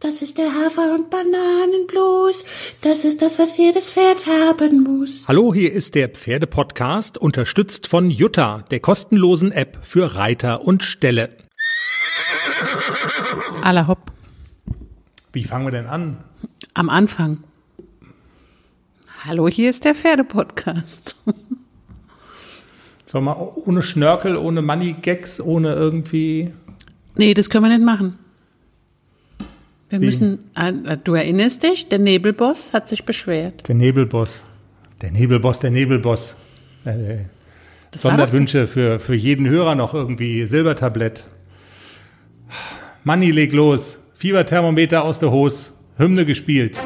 Das ist der Hafer- und Bananenblues. Das ist das, was jedes Pferd haben muss. Hallo, hier ist der Pferdepodcast, unterstützt von Jutta, der kostenlosen App für Reiter und Ställe. Aller hopp. Wie fangen wir denn an? Am Anfang. Hallo, hier ist der Pferdepodcast. Sollen wir ohne Schnörkel, ohne Money-Gags, ohne irgendwie. Nee, das können wir nicht machen. Wir Wie? müssen, äh, du erinnerst dich, der Nebelboss hat sich beschwert. Der Nebelboss. Der Nebelboss, der Nebelboss. Äh, war Sonderwünsche für, für jeden Hörer noch irgendwie. Silbertablett. Money, leg los. Fieberthermometer aus der Hose. Hymne gespielt.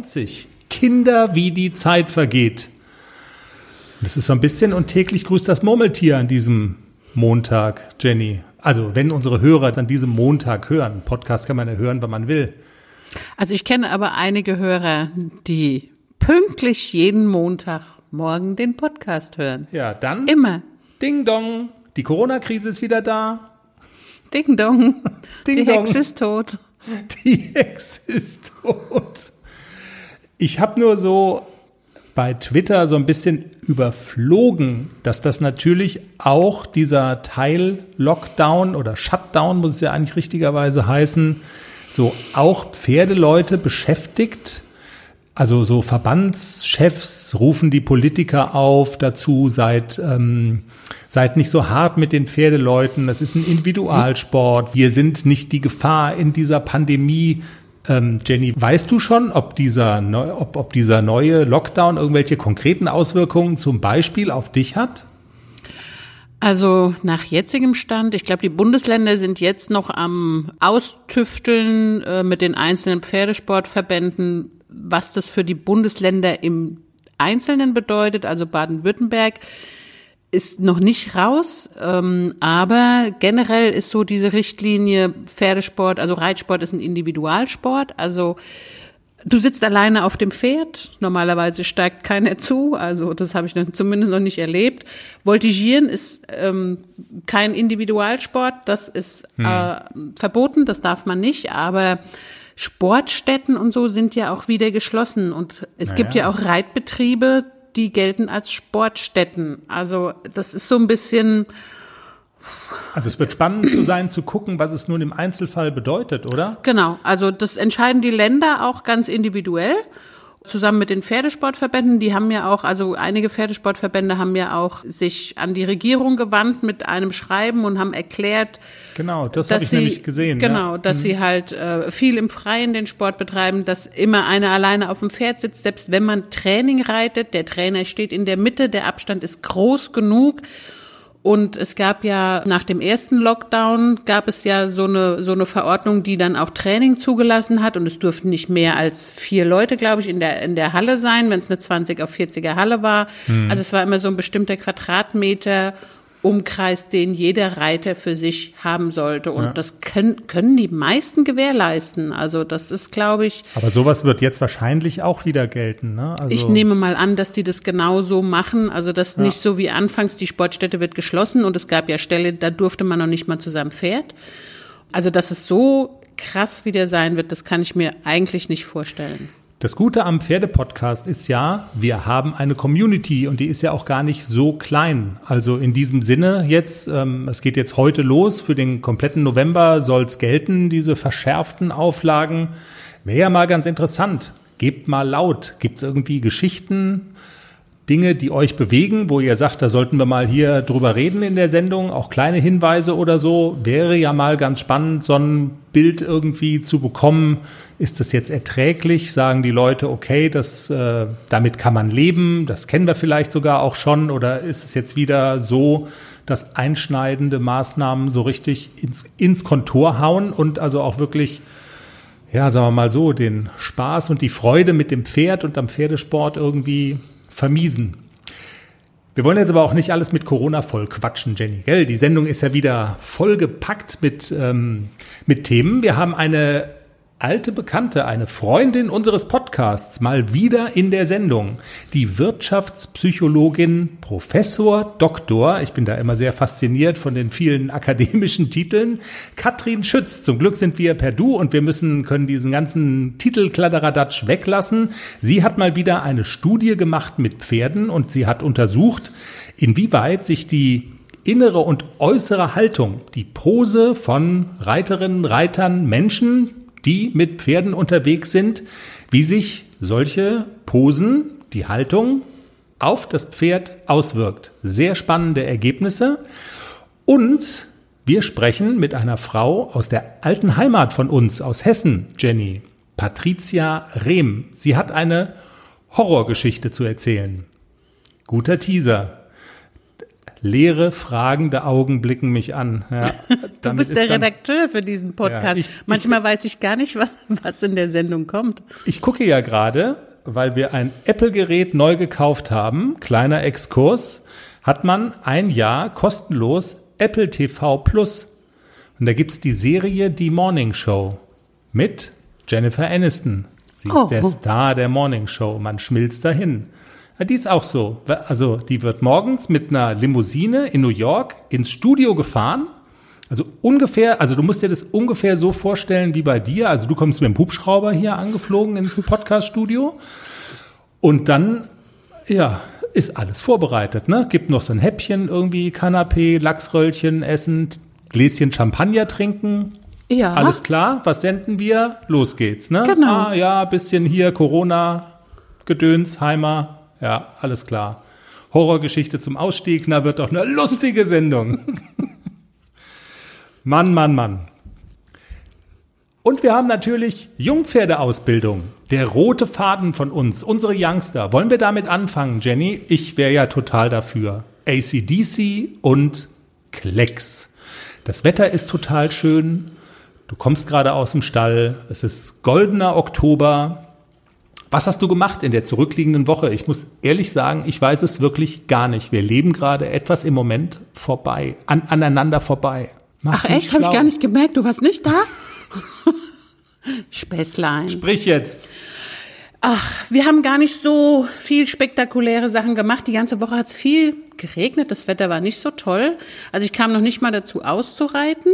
Episode 90. Kinder, wie die Zeit vergeht. Das ist so ein bisschen und täglich grüßt das Murmeltier an diesem Montag, Jenny. Also, wenn unsere Hörer an diesem Montag hören, Podcast kann man ja hören, wann man will. Also ich kenne aber einige Hörer, die pünktlich jeden Montagmorgen den Podcast hören. Ja, dann Immer. Ding Dong. Die Corona-Krise ist wieder da. Ding dong. Ding Die dong. Hexe ist tot. Die Ex ist tot. Ich habe nur so bei Twitter so ein bisschen überflogen, dass das natürlich auch dieser Teil Lockdown oder Shutdown, muss es ja eigentlich richtigerweise heißen, so auch Pferdeleute beschäftigt. Also so Verbandschefs rufen die Politiker auf dazu, seid, ähm, seid nicht so hart mit den Pferdeleuten, das ist ein Individualsport, wir sind nicht die Gefahr in dieser Pandemie. Ähm, Jenny, weißt du schon, ob dieser, neu, ob, ob dieser neue Lockdown irgendwelche konkreten Auswirkungen zum Beispiel auf dich hat? Also nach jetzigem Stand, ich glaube, die Bundesländer sind jetzt noch am Austüfteln äh, mit den einzelnen Pferdesportverbänden, was das für die Bundesländer im Einzelnen bedeutet. Also Baden-Württemberg ist noch nicht raus, ähm, aber generell ist so diese Richtlinie Pferdesport, also Reitsport ist ein Individualsport, also Du sitzt alleine auf dem Pferd. Normalerweise steigt keiner zu. Also das habe ich noch, zumindest noch nicht erlebt. Voltigieren ist ähm, kein Individualsport. Das ist äh, verboten. Das darf man nicht. Aber Sportstätten und so sind ja auch wieder geschlossen. Und es gibt ja auch Reitbetriebe, die gelten als Sportstätten. Also das ist so ein bisschen Also es wird spannend zu sein, zu gucken, was es nun im Einzelfall bedeutet, oder? Genau, also das entscheiden die Länder auch ganz individuell. Zusammen mit den Pferdesportverbänden, die haben ja auch, also einige Pferdesportverbände haben ja auch sich an die Regierung gewandt mit einem Schreiben und haben erklärt, Genau, das dass habe ich sie, nämlich gesehen. Genau, ja. dass sie halt äh, viel im Freien den Sport betreiben, dass immer einer alleine auf dem Pferd sitzt, selbst wenn man Training reitet, der Trainer steht in der Mitte, der Abstand ist groß genug. Und es gab ja nach dem ersten Lockdown gab es ja so eine so eine Verordnung, die dann auch Training zugelassen hat. Und es durften nicht mehr als vier Leute, glaube ich, in der in der Halle sein, wenn es eine 20 auf 40er Halle war. Also es war immer so ein bestimmter Quadratmeter Umkreis, den jeder Reiter für sich haben sollte und das können können die meisten gewährleisten. Also das ist, glaube ich, Aber sowas wird jetzt wahrscheinlich auch wieder gelten. Ne? Also, ich nehme mal an, dass die das genau so machen. Also das nicht so wie anfangs, die Sportstätte wird geschlossen und es gab ja Ställe, da durfte man noch nicht mal zusammen Pferd. Also dass es so krass wieder sein wird, das kann ich mir eigentlich nicht vorstellen. Das Gute am Pferdepodcast ist ja, wir haben eine Community und die ist ja auch gar nicht so klein. Also in diesem Sinne jetzt, ähm, es geht jetzt heute los, für den kompletten November soll es gelten, diese verschärften Auflagen. Wäre ja mal ganz interessant. Gebt mal laut. Gibt es irgendwie Geschichten, Dinge, die euch bewegen, wo ihr sagt, da sollten wir mal hier drüber reden in der Sendung, auch kleine Hinweise oder so, wäre ja mal ganz spannend, so ein Bild irgendwie zu bekommen. Ist das jetzt erträglich? Sagen die Leute, okay, das, äh, damit kann man leben, das kennen wir vielleicht sogar auch schon, oder ist es jetzt wieder so, dass einschneidende Maßnahmen so richtig ins, ins Kontor hauen und also auch wirklich ja, sagen wir mal so, den Spaß und die Freude mit dem Pferd und am Pferdesport irgendwie vermiesen. Wir wollen jetzt aber auch nicht alles mit Corona voll quatschen, Jenny, gell? Die Sendung ist ja wieder vollgepackt mit, ähm, mit Themen. Wir haben eine alte Bekannte, eine Freundin unseres Podcasts, mal wieder in der Sendung. Die Wirtschaftspsychologin Professor Doktor, ich bin da immer sehr fasziniert von den vielen akademischen Titeln, Katrin Schütz. Zum Glück sind wir per Du und wir müssen, können diesen ganzen Titelkladderadatsch weglassen. Sie hat mal wieder eine Studie gemacht mit Pferden und sie hat untersucht, inwieweit sich die innere und äußere Haltung, die Pose von Reiterinnen, Reitern, Menschen, die mit Pferden unterwegs sind, wie sich solche Posen, die Haltung auf das Pferd auswirkt. Sehr spannende Ergebnisse. Und wir sprechen mit einer Frau aus der alten Heimat von uns, aus Hessen, Jenny, Patricia Rehm. Sie hat eine Horrorgeschichte zu erzählen. Guter Teaser. Leere, fragende Augen blicken mich an. Ja, du bist der dann, Redakteur für diesen Podcast. Ja, ich, Manchmal ich, weiß ich gar nicht, was, was in der Sendung kommt. Ich gucke ja gerade, weil wir ein Apple-Gerät neu gekauft haben, kleiner Exkurs, hat man ein Jahr kostenlos Apple TV Plus. Und da gibt's die Serie Die Morning Show mit Jennifer Aniston. Sie oh. ist der Star der Morning Show. Man schmilzt dahin. Ja, die ist auch so. Also die wird morgens mit einer Limousine in New York ins Studio gefahren. Also ungefähr, also du musst dir das ungefähr so vorstellen wie bei dir. Also du kommst mit dem Hubschrauber hier angeflogen ins Podcast-Studio und dann, ja, ist alles vorbereitet. Ne? Gibt noch so ein Häppchen irgendwie, Kanapé, Lachsröllchen essen, Gläschen Champagner trinken. Ja. Alles klar, was senden wir? Los geht's, ne? Genau. Ah, ja, bisschen hier Corona, Gedöns, Heimer, ja, alles klar. Horrorgeschichte zum Ausstieg, na wird doch eine lustige Sendung. Mann, Mann, Mann. Und wir haben natürlich Jungpferdeausbildung. Der rote Faden von uns, unsere Youngster. Wollen wir damit anfangen, Jenny? Ich wäre ja total dafür. ACDC und Klecks. Das Wetter ist total schön. Du kommst gerade aus dem Stall. Es ist goldener Oktober. Was hast du gemacht in der zurückliegenden Woche? Ich muss ehrlich sagen, ich weiß es wirklich gar nicht. Wir leben gerade etwas im Moment vorbei, an, aneinander vorbei. Mach Ach echt? Habe ich gar nicht gemerkt. Du warst nicht da? Späßlein. Sprich jetzt. Ach, wir haben gar nicht so viel spektakuläre Sachen gemacht. Die ganze Woche hat es viel geregnet. Das Wetter war nicht so toll. Also ich kam noch nicht mal dazu auszureiten.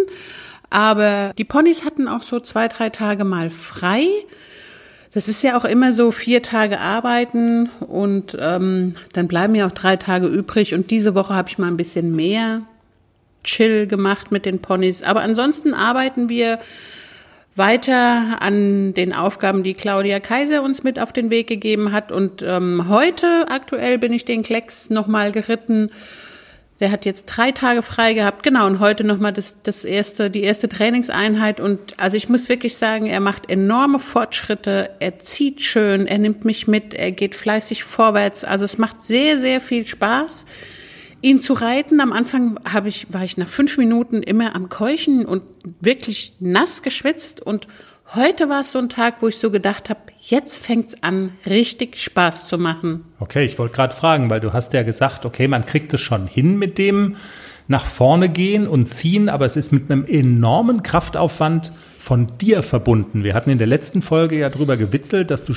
Aber die Ponys hatten auch so zwei, drei Tage mal frei. Das ist ja auch immer so vier Tage arbeiten und ähm, dann bleiben ja auch drei Tage übrig. Und diese Woche habe ich mal ein bisschen mehr Chill gemacht mit den Ponys. Aber ansonsten arbeiten wir weiter an den Aufgaben, die Claudia Kaiser uns mit auf den Weg gegeben hat. Und ähm, heute aktuell bin ich den Klecks nochmal geritten der hat jetzt drei Tage frei gehabt, genau, und heute nochmal das, das erste, die erste Trainingseinheit. Und also ich muss wirklich sagen, er macht enorme Fortschritte, er zieht schön, er nimmt mich mit, er geht fleißig vorwärts. Also es macht sehr, sehr viel Spaß, ihn zu reiten. Am Anfang habe ich, war ich nach fünf Minuten immer am Keuchen und wirklich nass geschwitzt und Heute war es so ein Tag, wo ich so gedacht habe, jetzt fängt's an, richtig Spaß zu machen. Okay, ich wollte gerade fragen, weil du hast ja gesagt, okay, man kriegt es schon hin mit dem nach vorne gehen und ziehen, aber es ist mit einem enormen Kraftaufwand von dir verbunden. Wir hatten in der letzten Folge ja drüber gewitzelt, dass du,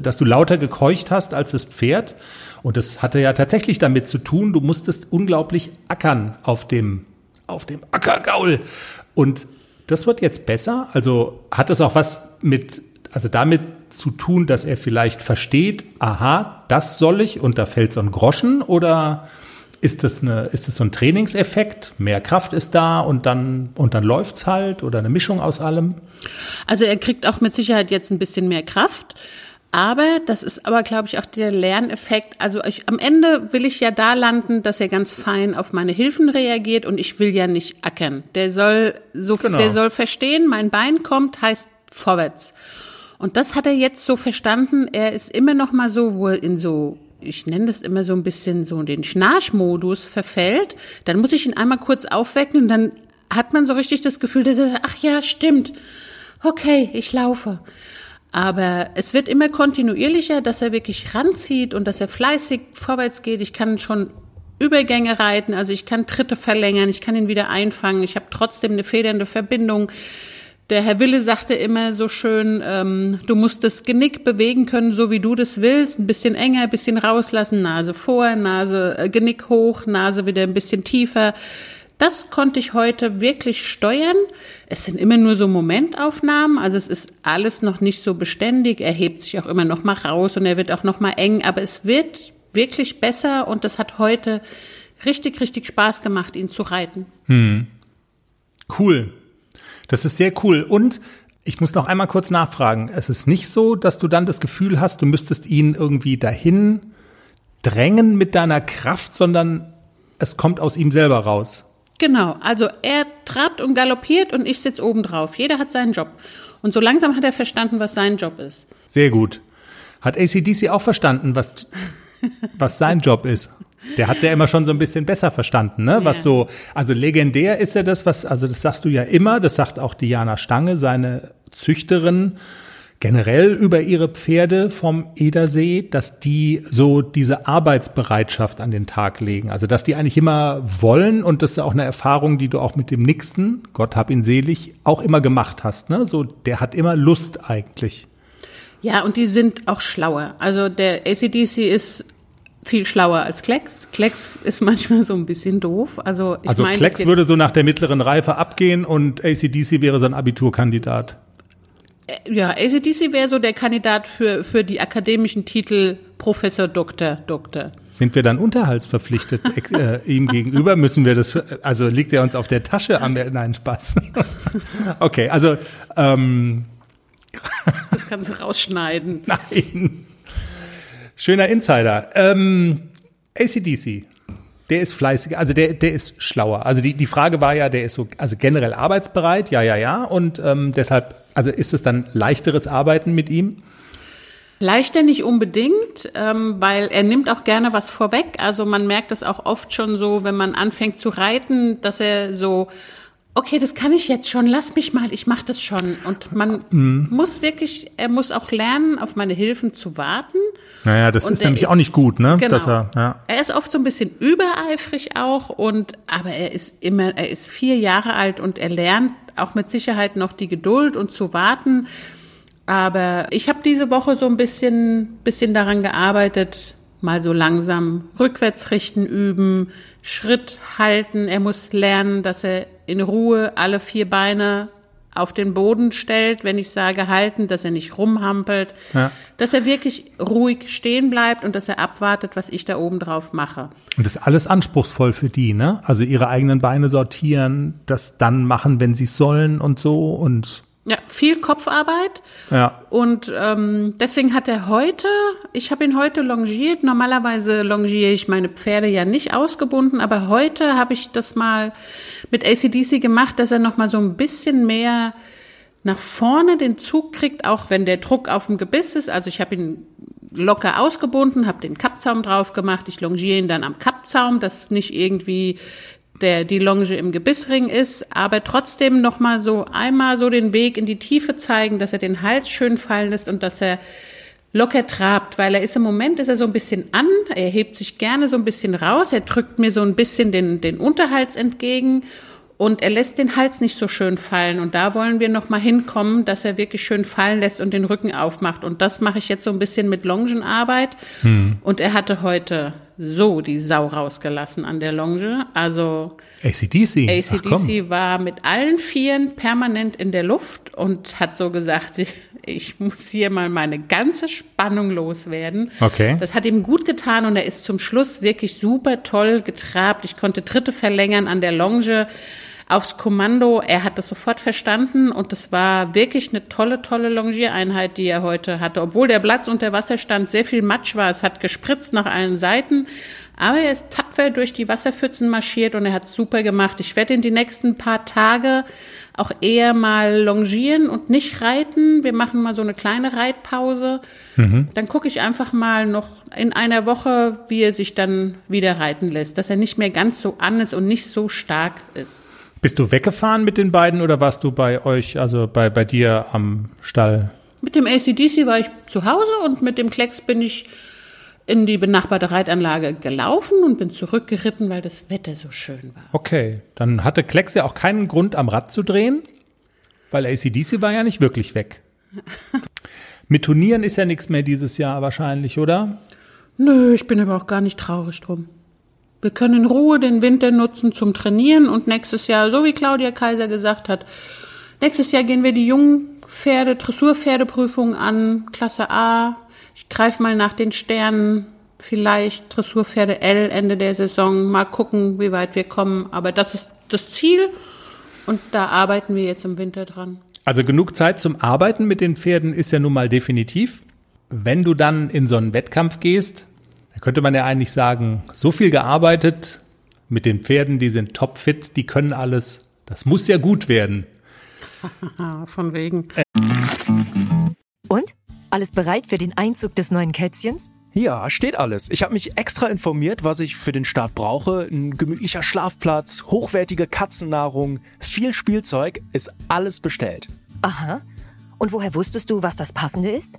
dass du lauter gekeucht hast als das Pferd. Und das hatte ja tatsächlich damit zu tun, du musstest unglaublich ackern auf dem, auf dem Ackergaul. Und das wird jetzt besser? Also hat das auch was mit, also damit zu tun, dass er vielleicht versteht, aha, das soll ich und da fällt so ein Groschen oder ist das, eine, ist das so ein Trainingseffekt? Mehr Kraft ist da und dann, und dann läuft's halt oder eine Mischung aus allem? Also er kriegt auch mit Sicherheit jetzt ein bisschen mehr Kraft. Aber das ist aber, glaube ich, auch der Lerneffekt. Also ich, am Ende will ich ja da landen, dass er ganz fein auf meine Hilfen reagiert und ich will ja nicht ackern. Der soll so, genau. der soll verstehen, mein Bein kommt, heißt vorwärts. Und das hat er jetzt so verstanden. Er ist immer noch mal so, wo er in so ich nenne das immer so ein bisschen so den Schnarchmodus verfällt, dann muss ich ihn einmal kurz aufwecken und dann hat man so richtig das Gefühl, dass er, ach ja, stimmt. Okay, ich laufe. Aber es wird immer kontinuierlicher, dass er wirklich ranzieht und dass er fleißig vorwärts geht. Ich kann schon Übergänge reiten, also ich kann Tritte verlängern, ich kann ihn wieder einfangen, ich habe trotzdem eine federnde Verbindung. Der Herr Wille sagte immer so schön, ähm, du musst das Genick bewegen können, so wie du das willst, ein bisschen enger, ein bisschen rauslassen, Nase vor, Nase, äh, Genick hoch, Nase wieder ein bisschen tiefer. Das konnte ich heute wirklich steuern. Es sind immer nur so Momentaufnahmen, also es ist alles noch nicht so beständig. Er hebt sich auch immer noch mal raus und er wird auch noch mal eng, aber es wird wirklich besser und das hat heute richtig, richtig Spaß gemacht, ihn zu reiten. Hm. Cool. Das ist sehr cool. Und ich muss noch einmal kurz nachfragen. Es ist nicht so, dass du dann das Gefühl hast, du müsstest ihn irgendwie dahin drängen mit deiner Kraft, sondern es kommt aus ihm selber raus. Genau, also er trabt und galoppiert und ich sitze oben drauf. Jeder hat seinen Job. Und so langsam hat er verstanden, was sein Job ist. Sehr gut. Hat ACDC auch verstanden, was, was sein Job ist? Der hat ja immer schon so ein bisschen besser verstanden, ne? Was so, also legendär ist ja das, was, also das sagst du ja immer, das sagt auch Diana Stange, seine Züchterin, generell über ihre Pferde vom Edersee, dass die so diese Arbeitsbereitschaft an den Tag legen. Also, dass die eigentlich immer wollen und das ist auch eine Erfahrung, die du auch mit dem Nixon, Gott hab ihn selig, auch immer gemacht hast, ne? So, der hat immer Lust eigentlich. Ja, und die sind auch schlauer. Also der ACDC ist viel schlauer als Klecks. Klecks ist manchmal so ein bisschen doof. Also, ich also meine, Klecks würde so nach der mittleren Reife abgehen und ACDC wäre so ein Abiturkandidat. Äh, ja, ACDC wäre so der Kandidat für, für die akademischen Titel Professor, Doktor, Doktor. Sind wir dann unterhaltsverpflichtet äh, ihm gegenüber? Müssen wir das, also liegt er uns auf der Tasche? Am, nein, Spaß. okay, also ähm, das kannst du rausschneiden. Nein. Schöner Insider. Ähm, ACDC, der ist fleißiger, also der, der ist schlauer. Also die, die Frage war ja, der ist so, also generell arbeitsbereit, ja, ja, ja. Und ähm, deshalb, also ist es dann leichteres Arbeiten mit ihm? Leichter nicht unbedingt, ähm, weil er nimmt auch gerne was vorweg. Also man merkt das auch oft schon so, wenn man anfängt zu reiten, dass er so okay, das kann ich jetzt schon, lass mich mal, ich mache das schon. Und man mhm. muss wirklich, er muss auch lernen, auf meine Hilfen zu warten. Naja, das und ist nämlich ist, auch nicht gut, ne? Genau. Er, ja. er ist oft so ein bisschen übereifrig auch und, aber er ist immer, er ist vier Jahre alt und er lernt auch mit Sicherheit noch die Geduld und zu warten. Aber ich habe diese Woche so ein bisschen, bisschen daran gearbeitet, mal so langsam rückwärts richten üben, Schritt halten. Er muss lernen, dass er in Ruhe alle vier Beine auf den Boden stellt, wenn ich sage halten, dass er nicht rumhampelt, ja. dass er wirklich ruhig stehen bleibt und dass er abwartet, was ich da oben drauf mache. Und das ist alles anspruchsvoll für die, ne? Also ihre eigenen Beine sortieren, das dann machen, wenn sie sollen und so und ja, viel Kopfarbeit. Ja. Und ähm, deswegen hat er heute, ich habe ihn heute longiert. Normalerweise longiere ich meine Pferde ja nicht ausgebunden, aber heute habe ich das mal mit ACDC gemacht, dass er noch mal so ein bisschen mehr nach vorne den Zug kriegt, auch wenn der Druck auf dem Gebiss ist. Also ich habe ihn locker ausgebunden, habe den Kappzaum drauf gemacht. Ich longiere ihn dann am Kappzaum, dass nicht irgendwie der die Longe im Gebissring ist, aber trotzdem noch mal so einmal so den Weg in die Tiefe zeigen, dass er den Hals schön fallen lässt und dass er locker trabt, weil er ist im Moment ist er so ein bisschen an, er hebt sich gerne so ein bisschen raus, er drückt mir so ein bisschen den den Unterhals entgegen und er lässt den Hals nicht so schön fallen und da wollen wir noch mal hinkommen, dass er wirklich schön fallen lässt und den Rücken aufmacht und das mache ich jetzt so ein bisschen mit Longenarbeit hm. und er hatte heute so die Sau rausgelassen an der Longe. Also ACDC. ACDC war mit allen Vieren permanent in der Luft und hat so gesagt, ich, ich muss hier mal meine ganze Spannung loswerden. Okay. Das hat ihm gut getan und er ist zum Schluss wirklich super toll getrabt. Ich konnte Tritte verlängern an der Longe aufs Kommando. Er hat das sofort verstanden und das war wirklich eine tolle, tolle Longiereinheit, die er heute hatte. Obwohl der Platz unter Wasserstand sehr viel Matsch war. Es hat gespritzt nach allen Seiten. Aber er ist tapfer durch die Wasserpfützen marschiert und er hat super gemacht. Ich werde in die nächsten paar Tage auch eher mal longieren und nicht reiten. Wir machen mal so eine kleine Reitpause. Mhm. Dann gucke ich einfach mal noch in einer Woche, wie er sich dann wieder reiten lässt, dass er nicht mehr ganz so an ist und nicht so stark ist. Bist du weggefahren mit den beiden oder warst du bei euch, also bei, bei dir am Stall? Mit dem ACDC war ich zu Hause und mit dem Klecks bin ich in die benachbarte Reitanlage gelaufen und bin zurückgeritten, weil das Wetter so schön war. Okay, dann hatte Klecks ja auch keinen Grund am Rad zu drehen, weil ACDC war ja nicht wirklich weg. Mit Turnieren ist ja nichts mehr dieses Jahr wahrscheinlich, oder? Nö, ich bin aber auch gar nicht traurig drum. Wir können in Ruhe den Winter nutzen zum Trainieren und nächstes Jahr, so wie Claudia Kaiser gesagt hat, nächstes Jahr gehen wir die Jungpferde, Dressurpferdeprüfung an, Klasse A. Ich greife mal nach den Sternen, vielleicht Dressurpferde L Ende der Saison, mal gucken, wie weit wir kommen. Aber das ist das Ziel und da arbeiten wir jetzt im Winter dran. Also genug Zeit zum Arbeiten mit den Pferden ist ja nun mal definitiv. Wenn du dann in so einen Wettkampf gehst, da könnte man ja eigentlich sagen, so viel gearbeitet mit den Pferden, die sind topfit, die können alles. Das muss ja gut werden. Von wegen. Und? Alles bereit für den Einzug des neuen Kätzchens? Ja, steht alles. Ich habe mich extra informiert, was ich für den Start brauche. Ein gemütlicher Schlafplatz, hochwertige Katzennahrung, viel Spielzeug, ist alles bestellt. Aha. Und woher wusstest du, was das Passende ist?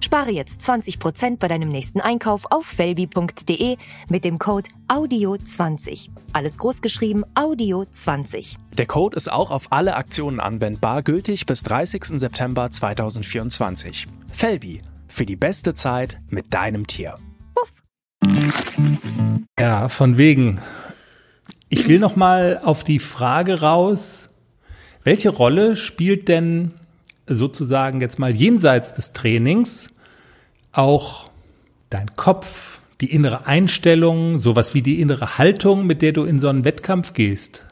Spare jetzt 20% bei deinem nächsten Einkauf auf felbi.de mit dem Code AUDIO20. Alles großgeschrieben AUDIO20. Der Code ist auch auf alle Aktionen anwendbar, gültig bis 30. September 2024. Felbi, für die beste Zeit mit deinem Tier. Ja, von wegen. Ich will noch mal auf die Frage raus, welche Rolle spielt denn sozusagen jetzt mal jenseits des Trainings auch dein Kopf, die innere Einstellung, sowas wie die innere Haltung, mit der du in so einen Wettkampf gehst.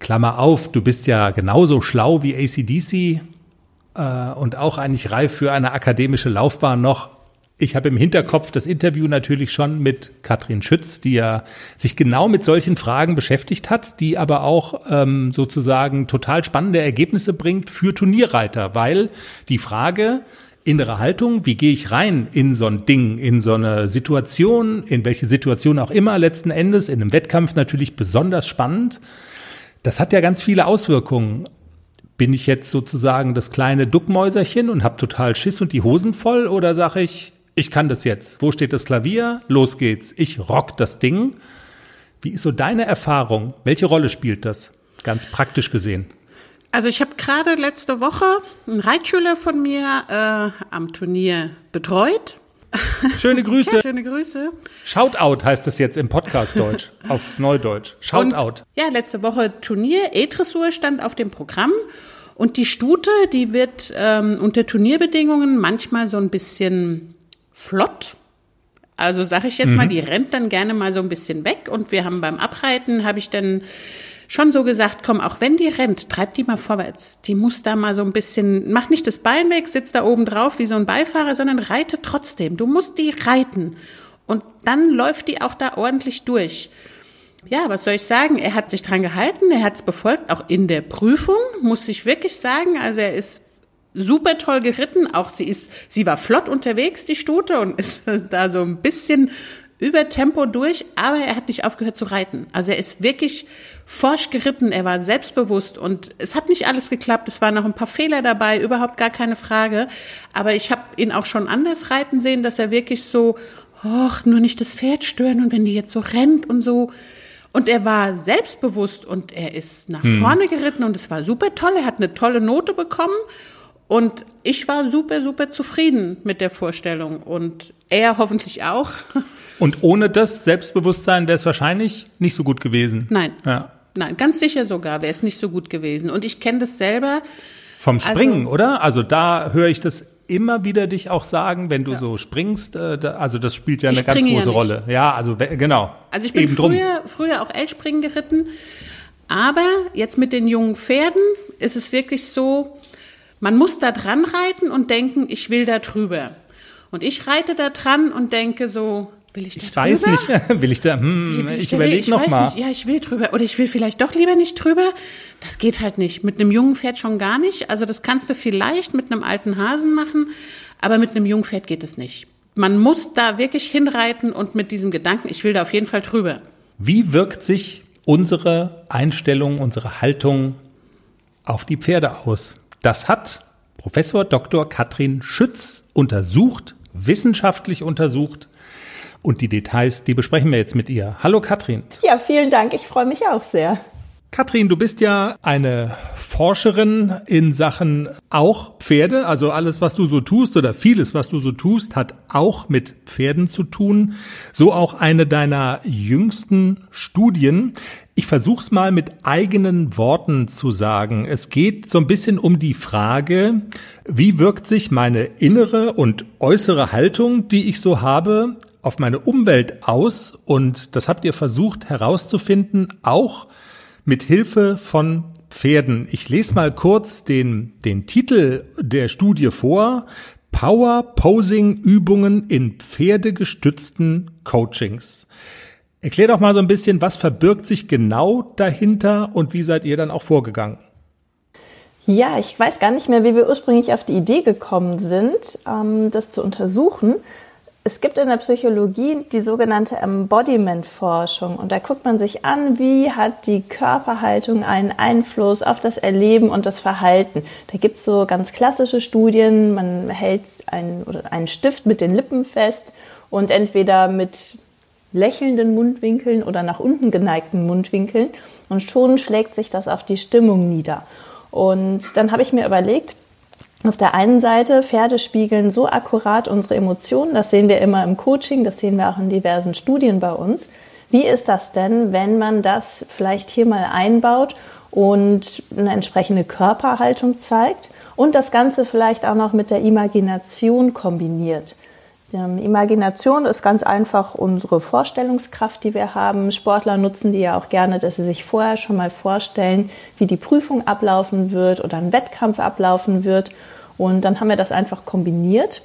Klammer auf, du bist ja genauso schlau wie ACDC äh, und auch eigentlich reif für eine akademische Laufbahn noch. Ich habe im Hinterkopf das Interview natürlich schon mit Katrin Schütz, die ja sich genau mit solchen Fragen beschäftigt hat, die aber auch ähm, sozusagen total spannende Ergebnisse bringt für Turnierreiter, weil die Frage, innere Haltung, wie gehe ich rein in so ein Ding, in so eine Situation, in welche Situation auch immer letzten Endes, in einem Wettkampf natürlich besonders spannend. Das hat ja ganz viele Auswirkungen. Bin ich jetzt sozusagen das kleine Duckmäuserchen und habe total Schiss und die Hosen voll oder sage ich, ich kann das jetzt. Wo steht das Klavier? Los geht's. Ich rock das Ding. Wie ist so deine Erfahrung? Welche Rolle spielt das? Ganz praktisch gesehen. Also ich habe gerade letzte Woche einen Reitschüler von mir äh, am Turnier betreut. Schöne Grüße. Schöne Grüße. Shoutout heißt es jetzt im Podcast Deutsch, auf Neudeutsch. Shoutout. Ja, letzte Woche Turnier, E-Dressur stand auf dem Programm. Und die Stute, die wird ähm, unter Turnierbedingungen manchmal so ein bisschen flott. Also sage ich jetzt mhm. mal, die rennt dann gerne mal so ein bisschen weg. Und wir haben beim Abreiten, habe ich dann schon so gesagt, komm, auch wenn die rennt, treib die mal vorwärts. Die muss da mal so ein bisschen, mach nicht das Bein weg, sitz da oben drauf wie so ein Beifahrer, sondern reite trotzdem. Du musst die reiten. Und dann läuft die auch da ordentlich durch. Ja, was soll ich sagen? Er hat sich dran gehalten, er hat es befolgt, auch in der Prüfung, muss ich wirklich sagen. Also er ist super toll geritten, auch sie ist, sie war flott unterwegs, die Stute, und ist da so ein bisschen über Tempo durch, aber er hat nicht aufgehört zu reiten. Also er ist wirklich forsch geritten, er war selbstbewusst und es hat nicht alles geklappt, es waren noch ein paar Fehler dabei, überhaupt gar keine Frage. Aber ich habe ihn auch schon anders reiten sehen, dass er wirklich so, och, nur nicht das Pferd stören und wenn die jetzt so rennt und so. Und er war selbstbewusst und er ist nach hm. vorne geritten und es war super toll. Er hat eine tolle Note bekommen und ich war super, super zufrieden mit der Vorstellung und er hoffentlich auch. Und ohne das Selbstbewusstsein wäre es wahrscheinlich nicht so gut gewesen. Nein. Ja. Nein, ganz sicher sogar wäre es nicht so gut gewesen. Und ich kenne das selber Vom Springen, also, oder? Also da höre ich das immer wieder dich auch sagen, wenn du ja. so springst, äh, also das spielt ja eine ganz große ja Rolle. Ja, also genau. Also ich bin früher, früher auch L-Springen geritten, aber jetzt mit den jungen Pferden ist es wirklich so, man muss da dran reiten und denken, ich will da drüber. Und ich reite da dran und denke so, will ich da Ich drüber? weiß nicht, will ich da, hm, ich, ich überlege noch mal. Nicht. Ja, ich will drüber oder ich will vielleicht doch lieber nicht drüber. Das geht halt nicht. Mit einem jungen Pferd schon gar nicht. Also das kannst du vielleicht mit einem alten Hasen machen, aber mit einem jungen Pferd geht es nicht. Man muss da wirklich hinreiten und mit diesem Gedanken, ich will da auf jeden Fall drüber. Wie wirkt sich unsere Einstellung, unsere Haltung auf die Pferde aus? Das hat Professor Dr. Katrin Schütz untersucht, wissenschaftlich untersucht. Und die Details, die besprechen wir jetzt mit ihr. Hallo Katrin. Ja, vielen Dank. Ich freue mich auch sehr. Katrin, du bist ja eine Forscherin in Sachen auch Pferde. Also alles, was du so tust oder vieles, was du so tust, hat auch mit Pferden zu tun. So auch eine deiner jüngsten Studien. Ich versuch's mal mit eigenen Worten zu sagen. Es geht so ein bisschen um die Frage, wie wirkt sich meine innere und äußere Haltung, die ich so habe, auf meine Umwelt aus? Und das habt ihr versucht herauszufinden, auch mit Hilfe von Pferden. Ich lese mal kurz den, den Titel der Studie vor. Power Posing Übungen in pferdegestützten Coachings. Erklär doch mal so ein bisschen, was verbirgt sich genau dahinter und wie seid ihr dann auch vorgegangen? Ja, ich weiß gar nicht mehr, wie wir ursprünglich auf die Idee gekommen sind, ähm, das zu untersuchen. Es gibt in der Psychologie die sogenannte Embodiment-Forschung und da guckt man sich an, wie hat die Körperhaltung einen Einfluss auf das Erleben und das Verhalten. Da gibt es so ganz klassische Studien, man hält einen, einen Stift mit den Lippen fest und entweder mit lächelnden Mundwinkeln oder nach unten geneigten Mundwinkeln und schon schlägt sich das auf die Stimmung nieder. Und dann habe ich mir überlegt, auf der einen Seite, Pferde spiegeln so akkurat unsere Emotionen, das sehen wir immer im Coaching, das sehen wir auch in diversen Studien bei uns. Wie ist das denn, wenn man das vielleicht hier mal einbaut und eine entsprechende Körperhaltung zeigt und das Ganze vielleicht auch noch mit der Imagination kombiniert? Imagination ist ganz einfach unsere Vorstellungskraft, die wir haben. Sportler nutzen die ja auch gerne, dass sie sich vorher schon mal vorstellen, wie die Prüfung ablaufen wird oder ein Wettkampf ablaufen wird. Und dann haben wir das einfach kombiniert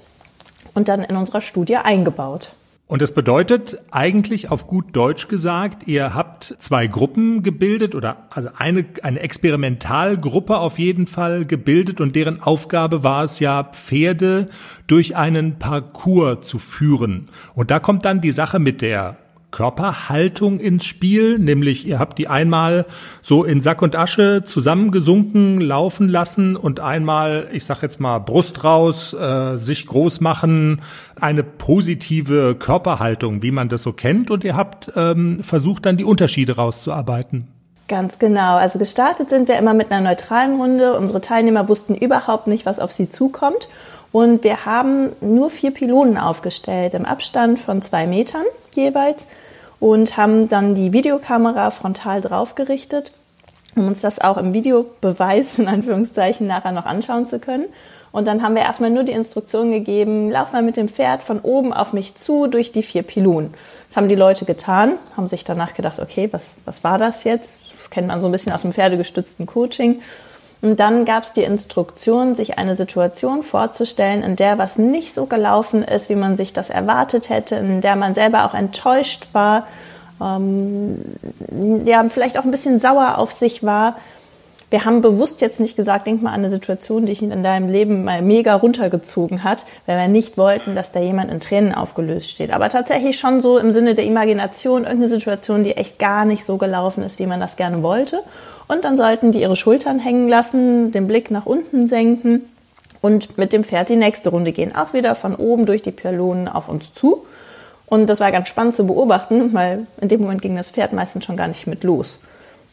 und dann in unserer Studie eingebaut. Und das bedeutet eigentlich auf gut Deutsch gesagt, ihr habt zwei Gruppen gebildet oder also eine, eine Experimentalgruppe auf jeden Fall gebildet und deren Aufgabe war es ja, Pferde durch einen Parcours zu führen. Und da kommt dann die Sache mit der Körperhaltung ins Spiel, nämlich ihr habt die einmal so in Sack und Asche zusammengesunken laufen lassen und einmal, ich sag jetzt mal, Brust raus, äh, sich groß machen, eine positive Körperhaltung, wie man das so kennt, und ihr habt ähm, versucht dann die Unterschiede rauszuarbeiten. Ganz genau. Also gestartet sind wir immer mit einer neutralen Runde. Unsere Teilnehmer wussten überhaupt nicht, was auf sie zukommt. Und wir haben nur vier Pylonen aufgestellt im Abstand von zwei Metern jeweils und haben dann die Videokamera frontal draufgerichtet, um uns das auch im Videobeweis in Anführungszeichen nachher noch anschauen zu können. Und dann haben wir erstmal nur die Instruktion gegeben, lauf mal mit dem Pferd von oben auf mich zu durch die vier Pylonen. Das haben die Leute getan, haben sich danach gedacht, okay, was, was war das jetzt? Das kennt man so ein bisschen aus dem pferdegestützten Coaching. Und dann gab es die Instruktion, sich eine Situation vorzustellen, in der was nicht so gelaufen ist, wie man sich das erwartet hätte, in der man selber auch enttäuscht war, ähm, ja, vielleicht auch ein bisschen sauer auf sich war. Wir haben bewusst jetzt nicht gesagt, denk mal an eine Situation, die dich in deinem Leben mal mega runtergezogen hat, weil wir nicht wollten, dass da jemand in Tränen aufgelöst steht. Aber tatsächlich schon so im Sinne der Imagination irgendeine Situation, die echt gar nicht so gelaufen ist, wie man das gerne wollte. Und dann sollten die ihre Schultern hängen lassen, den Blick nach unten senken und mit dem Pferd die nächste Runde gehen. Auch wieder von oben durch die Pylonen auf uns zu. Und das war ganz spannend zu beobachten, weil in dem Moment ging das Pferd meistens schon gar nicht mit los.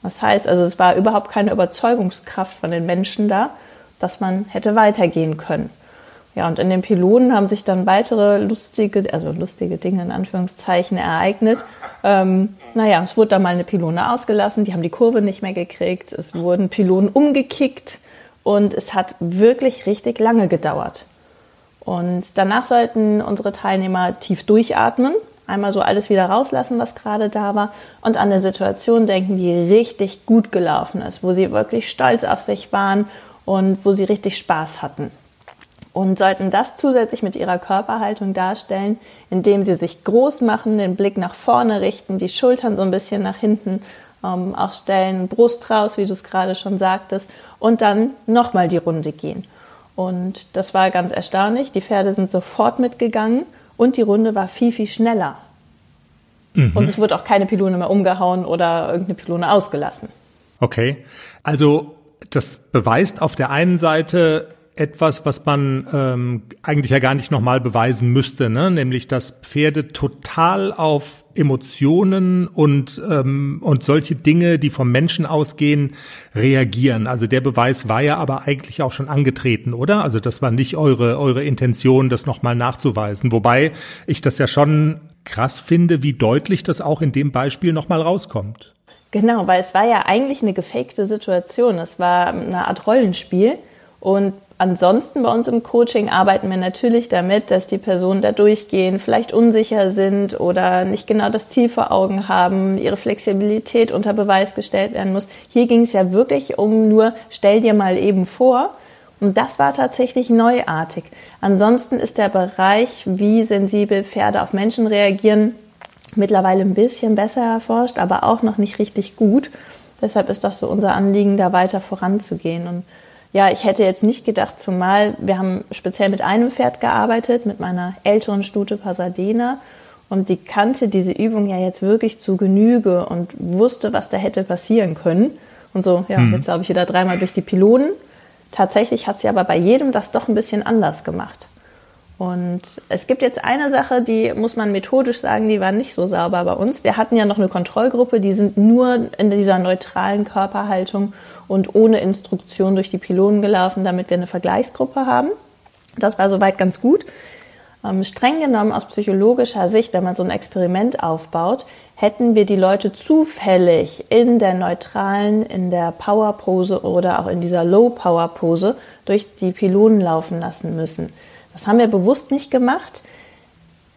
Das heißt also, es war überhaupt keine Überzeugungskraft von den Menschen da, dass man hätte weitergehen können. Ja, und in den Pylonen haben sich dann weitere lustige, also lustige Dinge in Anführungszeichen ereignet. Ähm, naja, es wurde dann mal eine Pylone ausgelassen, die haben die Kurve nicht mehr gekriegt, es wurden Pylonen umgekickt und es hat wirklich richtig lange gedauert. Und danach sollten unsere Teilnehmer tief durchatmen, einmal so alles wieder rauslassen, was gerade da war und an eine Situation denken, die richtig gut gelaufen ist, wo sie wirklich stolz auf sich waren und wo sie richtig Spaß hatten. Und sollten das zusätzlich mit ihrer Körperhaltung darstellen, indem sie sich groß machen, den Blick nach vorne richten, die Schultern so ein bisschen nach hinten ähm, auch stellen, Brust raus, wie du es gerade schon sagtest, und dann nochmal die Runde gehen. Und das war ganz erstaunlich. Die Pferde sind sofort mitgegangen und die Runde war viel, viel schneller. Mhm. Und es wurde auch keine Pylone mehr umgehauen oder irgendeine Pylone ausgelassen. Okay. Also das beweist auf der einen Seite etwas, was man ähm, eigentlich ja gar nicht nochmal beweisen müsste, ne? nämlich dass Pferde total auf Emotionen und, ähm, und solche Dinge, die vom Menschen ausgehen, reagieren. Also der Beweis war ja aber eigentlich auch schon angetreten, oder? Also das war nicht eure, eure Intention, das nochmal nachzuweisen. Wobei ich das ja schon krass finde, wie deutlich das auch in dem Beispiel nochmal rauskommt. Genau, weil es war ja eigentlich eine gefakte Situation. Es war eine Art Rollenspiel. Und ansonsten bei uns im Coaching arbeiten wir natürlich damit, dass die Personen da durchgehen, vielleicht unsicher sind oder nicht genau das Ziel vor Augen haben, ihre Flexibilität unter Beweis gestellt werden muss. Hier ging es ja wirklich um nur, stell dir mal eben vor. Und das war tatsächlich neuartig. Ansonsten ist der Bereich, wie sensibel Pferde auf Menschen reagieren, mittlerweile ein bisschen besser erforscht, aber auch noch nicht richtig gut. Deshalb ist das so unser Anliegen, da weiter voranzugehen. Und ja, ich hätte jetzt nicht gedacht, zumal wir haben speziell mit einem Pferd gearbeitet, mit meiner älteren Stute Pasadena. Und die kannte diese Übung ja jetzt wirklich zu Genüge und wusste, was da hätte passieren können. Und so, ja, mhm. jetzt glaube ich wieder dreimal durch die Pylonen. Tatsächlich hat sie aber bei jedem das doch ein bisschen anders gemacht. Und es gibt jetzt eine Sache, die muss man methodisch sagen, die war nicht so sauber bei uns. Wir hatten ja noch eine Kontrollgruppe, die sind nur in dieser neutralen Körperhaltung und ohne Instruktion durch die Pylonen gelaufen, damit wir eine Vergleichsgruppe haben. Das war soweit ganz gut. Ähm, streng genommen aus psychologischer Sicht, wenn man so ein Experiment aufbaut, hätten wir die Leute zufällig in der neutralen, in der Power-Pose oder auch in dieser Low-Power-Pose durch die Pylonen laufen lassen müssen. Das haben wir bewusst nicht gemacht.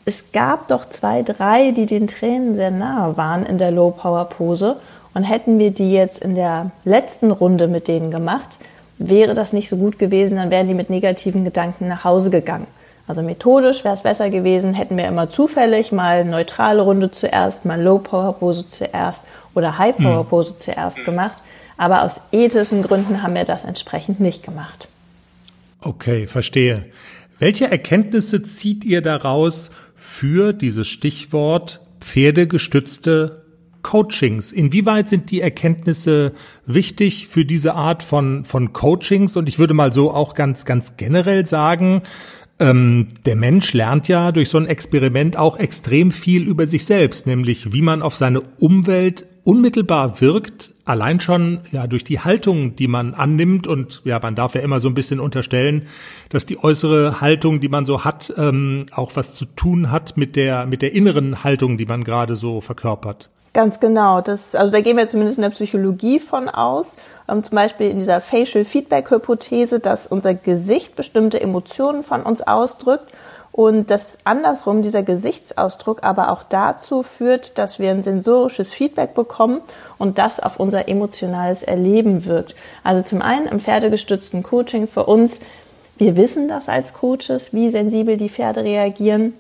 Es gab doch zwei, drei, die den Tränen sehr nahe waren in der Low-Power-Pose. Und hätten wir die jetzt in der letzten Runde mit denen gemacht, wäre das nicht so gut gewesen, dann wären die mit negativen Gedanken nach Hause gegangen. Also methodisch wäre es besser gewesen, hätten wir immer zufällig mal neutrale Runde zuerst, mal Low-Power-Pose zuerst oder High-Power-Pose hm. zuerst gemacht. Aber aus ethischen Gründen haben wir das entsprechend nicht gemacht. Okay, verstehe. Welche Erkenntnisse zieht ihr daraus für dieses Stichwort pferdegestützte Coachings? Inwieweit sind die Erkenntnisse wichtig für diese Art von, von Coachings? Und ich würde mal so auch ganz, ganz generell sagen, ähm, der Mensch lernt ja durch so ein Experiment auch extrem viel über sich selbst, nämlich wie man auf seine Umwelt unmittelbar wirkt, allein schon ja durch die Haltung, die man annimmt und ja, man darf ja immer so ein bisschen unterstellen, dass die äußere Haltung, die man so hat, ähm, auch was zu tun hat mit der mit der inneren Haltung, die man gerade so verkörpert. Ganz genau. Das, also da gehen wir zumindest in der Psychologie von aus. Ähm, zum Beispiel in dieser Facial Feedback Hypothese, dass unser Gesicht bestimmte Emotionen von uns ausdrückt und dass andersrum dieser Gesichtsausdruck aber auch dazu führt, dass wir ein sensorisches Feedback bekommen und das auf unser emotionales Erleben wirkt. Also zum einen im pferdegestützten Coaching für uns, wir wissen das als Coaches, wie sensibel die Pferde reagieren.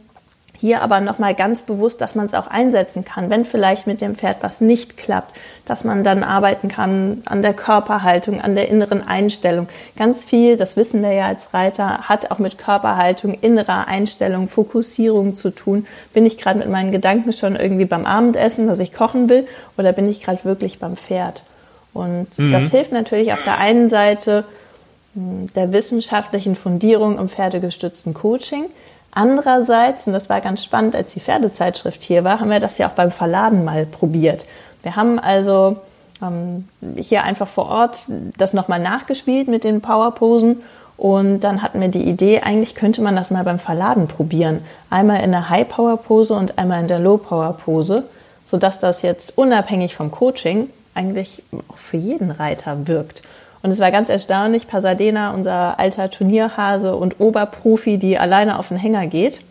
Hier aber nochmal ganz bewusst, dass man es auch einsetzen kann, wenn vielleicht mit dem Pferd was nicht klappt, dass man dann arbeiten kann an der Körperhaltung, an der inneren Einstellung. Ganz viel, das wissen wir ja als Reiter, hat auch mit Körperhaltung, innerer Einstellung, Fokussierung zu tun. Bin ich gerade mit meinen Gedanken schon irgendwie beim Abendessen, dass ich kochen will, oder bin ich gerade wirklich beim Pferd? Und mhm. das hilft natürlich auf der einen Seite hm, der wissenschaftlichen Fundierung im pferdegestützten Coaching. Andererseits, und das war ganz spannend, als die Pferdezeitschrift hier war, haben wir das ja auch beim Verladen mal probiert. Wir haben also ähm, hier einfach vor Ort das nochmal nachgespielt mit den Powerposen und dann hatten wir die Idee, eigentlich könnte man das mal beim Verladen probieren. Einmal in der High-Power-Pose und einmal in der Low-Power-Pose, sodass das jetzt unabhängig vom Coaching eigentlich auch für jeden Reiter wirkt. Und es war ganz erstaunlich, Pasadena, unser alter Turnierhase und Oberprofi, die alleine auf den Hänger geht,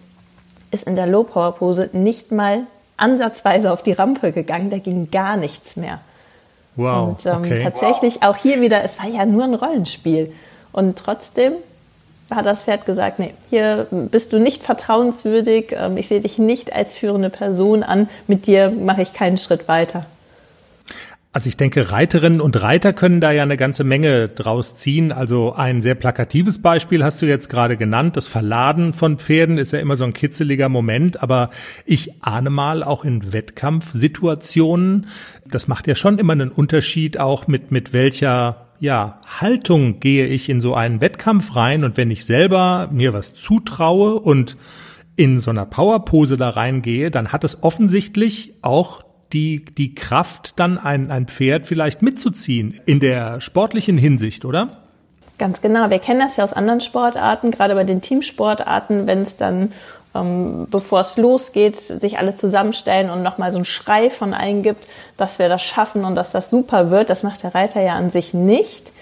ist in der Low-Power-Pose nicht mal ansatzweise auf die Rampe gegangen. Da ging gar nichts mehr. Wow. Und ähm, okay. tatsächlich auch hier wieder, es war ja nur ein Rollenspiel. Und trotzdem hat das Pferd gesagt, nee, hier bist du nicht vertrauenswürdig, ähm, ich sehe dich nicht als führende Person an, mit dir mache ich keinen Schritt weiter. Also ich denke, Reiterinnen und Reiter können da ja eine ganze Menge draus ziehen. Also ein sehr plakatives Beispiel hast du jetzt gerade genannt. Das Verladen von Pferden ist ja immer so ein kitzeliger Moment, aber ich ahne mal auch in Wettkampfsituationen, das macht ja schon immer einen Unterschied auch mit, mit welcher ja, Haltung gehe ich in so einen Wettkampf rein und wenn ich selber mir was zutraue und in so einer Powerpose da reingehe, dann hat es offensichtlich auch die, die Kraft, dann ein, ein Pferd vielleicht mitzuziehen in der sportlichen Hinsicht, oder? Ganz genau. Wir kennen das ja aus anderen Sportarten, gerade bei den Teamsportarten, wenn es dann, ähm, bevor es losgeht, sich alle zusammenstellen und nochmal so einen Schrei von eingibt, dass wir das schaffen und dass das super wird. Das macht der Reiter ja an sich nicht.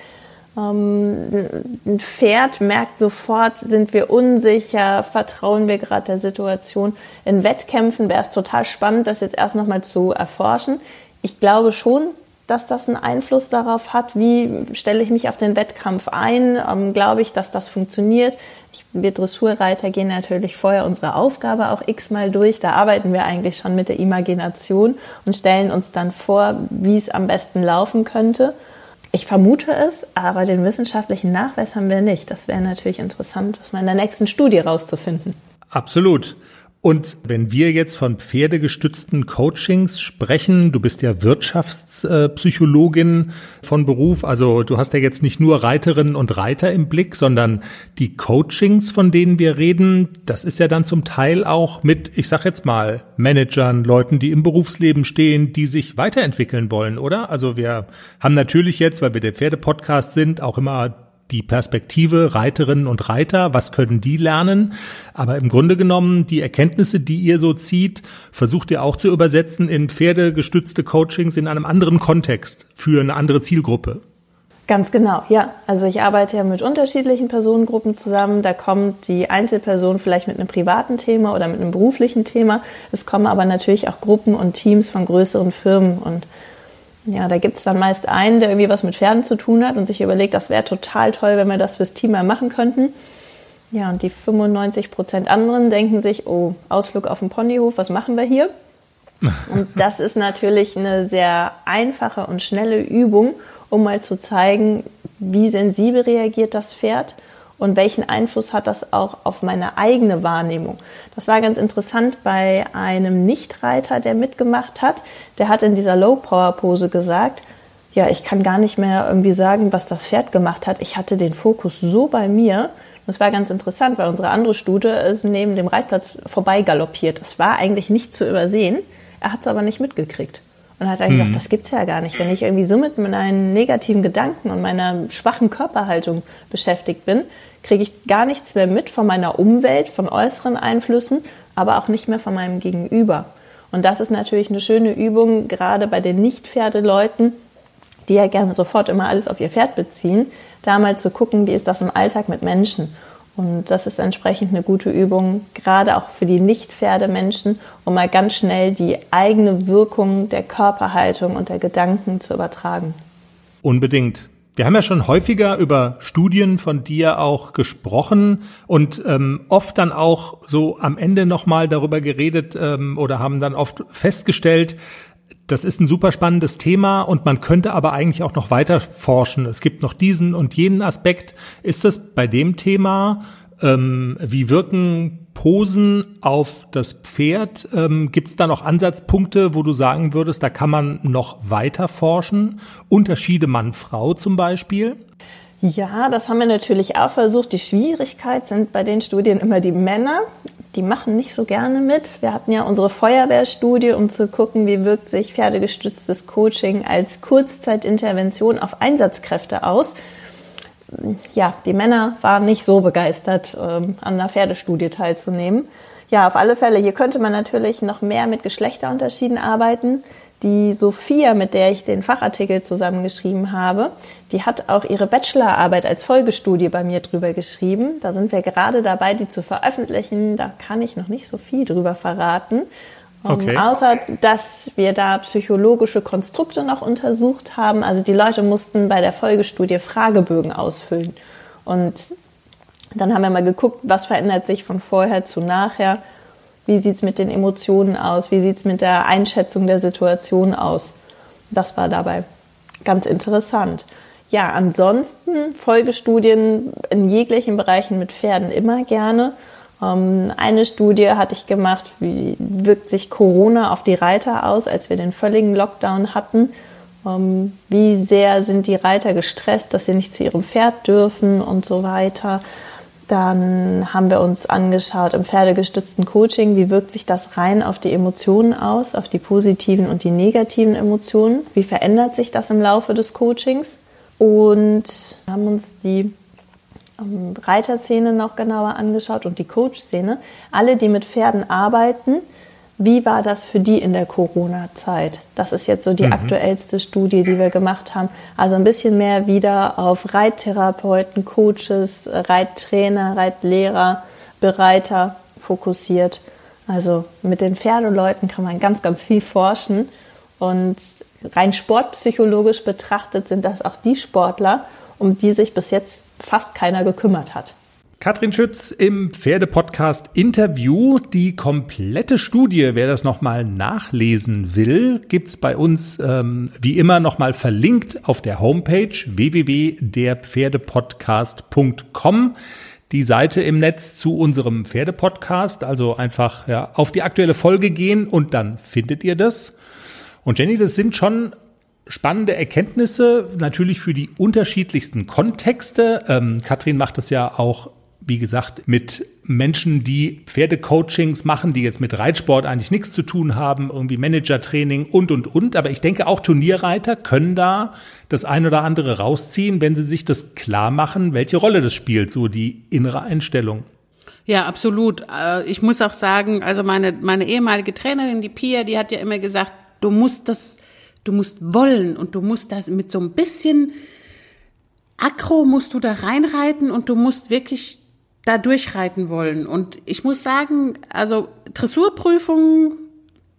Ähm, ein Pferd merkt sofort, sind wir unsicher, vertrauen wir gerade der Situation. In Wettkämpfen wäre es total spannend, das jetzt erst nochmal zu erforschen. Ich glaube schon, dass das einen Einfluss darauf hat, wie stelle ich mich auf den Wettkampf ein, ähm, glaube ich, dass das funktioniert. Ich, wir Dressurreiter gehen natürlich vorher unsere Aufgabe auch x-mal durch. Da arbeiten wir eigentlich schon mit der Imagination und stellen uns dann vor, wie es am besten laufen könnte. Ich vermute es, aber den wissenschaftlichen Nachweis haben wir nicht. Das wäre natürlich interessant, das mal in der nächsten Studie rauszufinden. Absolut. Und wenn wir jetzt von pferdegestützten Coachings sprechen, du bist ja Wirtschaftspsychologin von Beruf, also du hast ja jetzt nicht nur Reiterinnen und Reiter im Blick, sondern die Coachings, von denen wir reden, das ist ja dann zum Teil auch mit, ich sag jetzt mal, Managern, Leuten, die im Berufsleben stehen, die sich weiterentwickeln wollen, oder? Also wir haben natürlich jetzt, weil wir der Pferdepodcast sind, auch immer die Perspektive Reiterinnen und Reiter, was können die lernen? Aber im Grunde genommen, die Erkenntnisse, die ihr so zieht, versucht ihr auch zu übersetzen in pferdegestützte Coachings in einem anderen Kontext für eine andere Zielgruppe. Ganz genau, ja. Also ich arbeite ja mit unterschiedlichen Personengruppen zusammen. Da kommt die Einzelperson vielleicht mit einem privaten Thema oder mit einem beruflichen Thema. Es kommen aber natürlich auch Gruppen und Teams von größeren Firmen und ja, da gibt es dann meist einen, der irgendwie was mit Pferden zu tun hat und sich überlegt, das wäre total toll, wenn wir das fürs Team mal machen könnten. Ja, und die 95 Prozent anderen denken sich, oh, Ausflug auf den Ponyhof, was machen wir hier? Und das ist natürlich eine sehr einfache und schnelle Übung, um mal zu zeigen, wie sensibel reagiert das Pferd und welchen Einfluss hat das auch auf meine eigene Wahrnehmung. Das war ganz interessant bei einem Nichtreiter, der mitgemacht hat. Der hat in dieser Low-Power-Pose gesagt, ja, ich kann gar nicht mehr irgendwie sagen, was das Pferd gemacht hat. Ich hatte den Fokus so bei mir. Das war ganz interessant, weil unsere andere Stute ist neben dem Reitplatz vorbei galoppiert. Das war eigentlich nicht zu übersehen. Er hat es aber nicht mitgekriegt. Und hat dann mhm. gesagt, das gibt's ja gar nicht. Wenn ich irgendwie so mit meinen negativen Gedanken und meiner schwachen Körperhaltung beschäftigt bin, kriege ich gar nichts mehr mit von meiner Umwelt, von äußeren Einflüssen, aber auch nicht mehr von meinem Gegenüber. Und das ist natürlich eine schöne Übung, gerade bei den Nicht-Pferdeleuten, die ja gerne sofort immer alles auf ihr Pferd beziehen, da mal zu gucken, wie ist das im Alltag mit Menschen. Und das ist entsprechend eine gute Übung, gerade auch für die Nicht-Pferdemenschen, um mal ganz schnell die eigene Wirkung der Körperhaltung und der Gedanken zu übertragen. Unbedingt. Wir haben ja schon häufiger über Studien von dir auch gesprochen und ähm, oft dann auch so am Ende nochmal darüber geredet ähm, oder haben dann oft festgestellt, das ist ein super spannendes Thema und man könnte aber eigentlich auch noch weiter forschen. Es gibt noch diesen und jenen Aspekt. Ist das bei dem Thema, ähm, wie wirken Posen auf das Pferd. Ähm, Gibt es da noch Ansatzpunkte, wo du sagen würdest, da kann man noch weiter forschen? Unterschiede Mann-Frau zum Beispiel? Ja, das haben wir natürlich auch versucht. Die Schwierigkeit sind bei den Studien immer die Männer. Die machen nicht so gerne mit. Wir hatten ja unsere Feuerwehrstudie, um zu gucken, wie wirkt sich pferdegestütztes Coaching als Kurzzeitintervention auf Einsatzkräfte aus ja, die Männer waren nicht so begeistert, ähm, an einer Pferdestudie teilzunehmen. Ja, auf alle Fälle, hier könnte man natürlich noch mehr mit Geschlechterunterschieden arbeiten. Die Sophia, mit der ich den Fachartikel zusammengeschrieben habe, die hat auch ihre Bachelorarbeit als Folgestudie bei mir drüber geschrieben. Da sind wir gerade dabei, die zu veröffentlichen. Da kann ich noch nicht so viel drüber verraten. Okay. Um, außer, dass wir da psychologische Konstrukte noch untersucht haben. Also die Leute mussten bei der Folgestudie Fragebögen ausfüllen. Und dann haben wir mal geguckt, was verändert sich von vorher zu nachher. Wie sieht es mit den Emotionen aus? Wie sieht es mit der Einschätzung der Situation aus? Das war dabei ganz interessant. Ja, ansonsten Folgestudien in jeglichen Bereichen mit Pferden immer gerne. Ähm, eine Studie hatte ich gemacht, wie wirkt sich Corona auf die Reiter aus, als wir den völligen Lockdown hatten. Ähm, wie sehr sind die Reiter gestresst, dass sie nicht zu ihrem Pferd dürfen und so weiter. Dann haben wir uns angeschaut im pferdegestützten Coaching, wie wirkt sich das rein auf die Emotionen aus, auf die positiven und die negativen Emotionen. Wie verändert sich das im Laufe des Coachings? Und haben uns die ähm, Reiterszene noch genauer angeschaut und die Coach-Szene. Alle, die mit Pferden arbeiten, wie war das für die in der Corona-Zeit? Das ist jetzt so die mhm. aktuellste Studie, die wir gemacht haben. Also ein bisschen mehr wieder auf Reittherapeuten, Coaches, Reittrainer, Reitlehrer, Bereiter fokussiert. Also mit den Pferdeleuten kann man ganz, ganz viel forschen. Und rein sportpsychologisch betrachtet sind das auch die Sportler, um die sich bis jetzt fast keiner gekümmert hat. Katrin Schütz im Pferdepodcast Interview. Die komplette Studie, wer das nochmal nachlesen will, gibt's bei uns ähm, wie immer nochmal verlinkt auf der Homepage www.derpferdepodcast.com. Die Seite im Netz zu unserem Pferdepodcast, also einfach ja, auf die aktuelle Folge gehen und dann findet ihr das. Und Jenny, das sind schon spannende Erkenntnisse, natürlich für die unterschiedlichsten Kontexte. Ähm, Katrin macht das ja auch wie gesagt, mit Menschen, die Pferdecoachings machen, die jetzt mit Reitsport eigentlich nichts zu tun haben, irgendwie Managertraining und, und, und. Aber ich denke, auch Turnierreiter können da das ein oder andere rausziehen, wenn sie sich das klar machen, welche Rolle das spielt, so die innere Einstellung. Ja, absolut. Äh, ich muss auch sagen, also meine, meine ehemalige Trainerin, die Pia, die hat ja immer gesagt, du musst das, du musst wollen und du musst das mit so ein bisschen Akro musst du da reinreiten und du musst wirklich da durchreiten wollen. Und ich muss sagen, also Dressurprüfungen,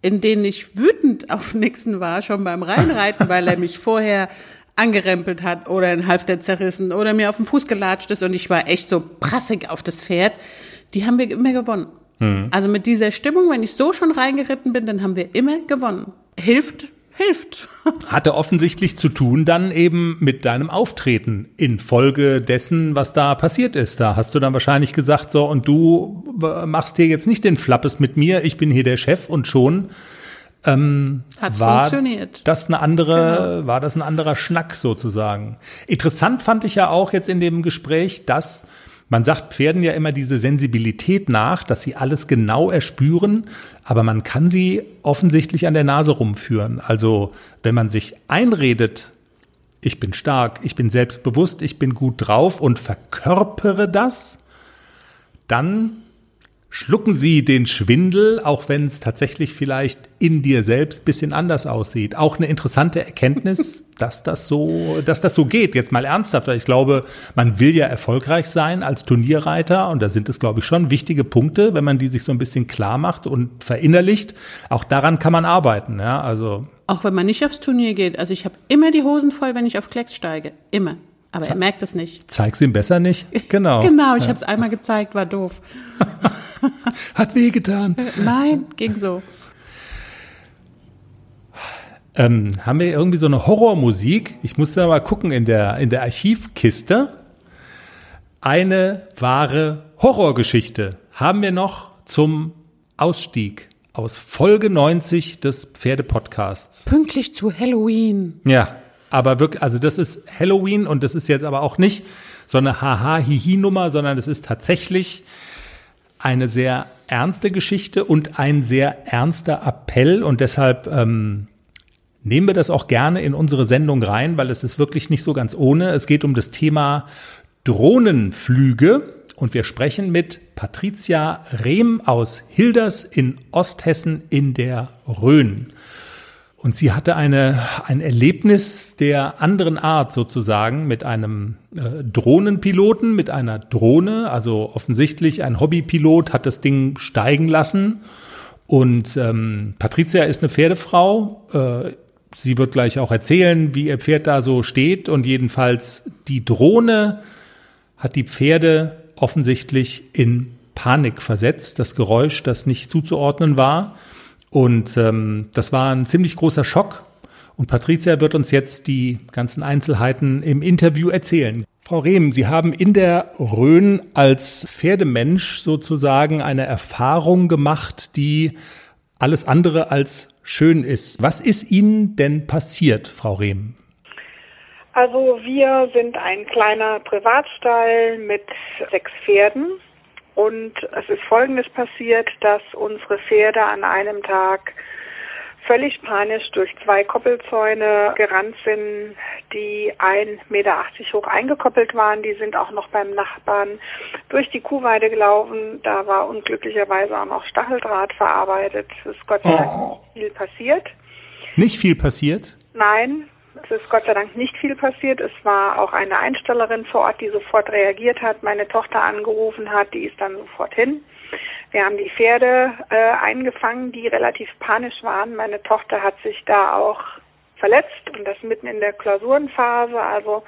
in denen ich wütend auf Nixon war, schon beim Reinreiten, weil er mich vorher angerempelt hat oder ein Halfter zerrissen oder mir auf den Fuß gelatscht ist und ich war echt so prassig auf das Pferd, die haben wir immer gewonnen. Mhm. Also mit dieser Stimmung, wenn ich so schon reingeritten bin, dann haben wir immer gewonnen. Hilft hilft. Hatte offensichtlich zu tun dann eben mit deinem Auftreten infolge dessen, was da passiert ist. Da hast du dann wahrscheinlich gesagt, so, und du machst hier jetzt nicht den Flappes mit mir, ich bin hier der Chef und schon ähm, Hat's war funktioniert. das eine andere, genau. war das ein anderer Schnack sozusagen. Interessant fand ich ja auch jetzt in dem Gespräch, dass man sagt Pferden ja immer diese Sensibilität nach, dass sie alles genau erspüren, aber man kann sie offensichtlich an der Nase rumführen. Also wenn man sich einredet, ich bin stark, ich bin selbstbewusst, ich bin gut drauf und verkörpere das, dann schlucken sie den Schwindel, auch wenn es tatsächlich vielleicht in dir selbst bisschen anders aussieht. Auch eine interessante Erkenntnis, dass das so, dass das so geht. Jetzt mal ernsthaft. Ich glaube, man will ja erfolgreich sein als Turnierreiter und da sind es, glaube ich, schon wichtige Punkte, wenn man die sich so ein bisschen klar macht und verinnerlicht. Auch daran kann man arbeiten. Ja, also auch wenn man nicht aufs Turnier geht. Also ich habe immer die Hosen voll, wenn ich auf Klecks steige. Immer. Aber Ze er merkt es nicht. Zeig's ihm besser nicht? Genau. genau, ich ja. habe es einmal gezeigt, war doof. Hat wehgetan. Nein, ging so. Ähm, haben wir irgendwie so eine Horrormusik? Ich musste mal gucken in der, in der Archivkiste. Eine wahre Horrorgeschichte haben wir noch zum Ausstieg aus Folge 90 des Pferdepodcasts. Pünktlich zu Halloween. Ja, aber wirklich, also das ist Halloween und das ist jetzt aber auch nicht so eine Haha-Hihi-Nummer, sondern das ist tatsächlich eine sehr ernste Geschichte und ein sehr ernster Appell und deshalb ähm, nehmen wir das auch gerne in unsere Sendung rein, weil es ist wirklich nicht so ganz ohne. Es geht um das Thema Drohnenflüge und wir sprechen mit Patricia Rehm aus Hilders in Osthessen in der Rhön. Und sie hatte eine, ein Erlebnis der anderen Art sozusagen mit einem äh, Drohnenpiloten, mit einer Drohne. Also offensichtlich ein Hobbypilot hat das Ding steigen lassen. Und ähm, Patricia ist eine Pferdefrau. Äh, sie wird gleich auch erzählen, wie ihr Pferd da so steht. Und jedenfalls die Drohne hat die Pferde offensichtlich in Panik versetzt. Das Geräusch, das nicht zuzuordnen war. Und ähm, das war ein ziemlich großer Schock. Und Patricia wird uns jetzt die ganzen Einzelheiten im Interview erzählen. Frau Rehm, Sie haben in der Rhön als Pferdemensch sozusagen eine Erfahrung gemacht, die alles andere als schön ist. Was ist Ihnen denn passiert, Frau Rehm? Also wir sind ein kleiner Privatstall mit sechs Pferden und es ist Folgendes passiert, dass unsere Pferde an einem Tag völlig panisch durch zwei Koppelzäune gerannt sind, die 1,80 Meter hoch eingekoppelt waren. Die sind auch noch beim Nachbarn durch die Kuhweide gelaufen. Da war unglücklicherweise auch noch Stacheldraht verarbeitet. Es ist Gott sei Dank oh. nicht viel passiert. Nicht viel passiert? Nein, es ist Gott sei Dank nicht viel passiert. Es war auch eine Einstellerin vor Ort, die sofort reagiert hat, meine Tochter angerufen hat, die ist dann sofort hin. Wir haben die Pferde äh, eingefangen, die relativ panisch waren. Meine Tochter hat sich da auch verletzt und das mitten in der Klausurenphase. Also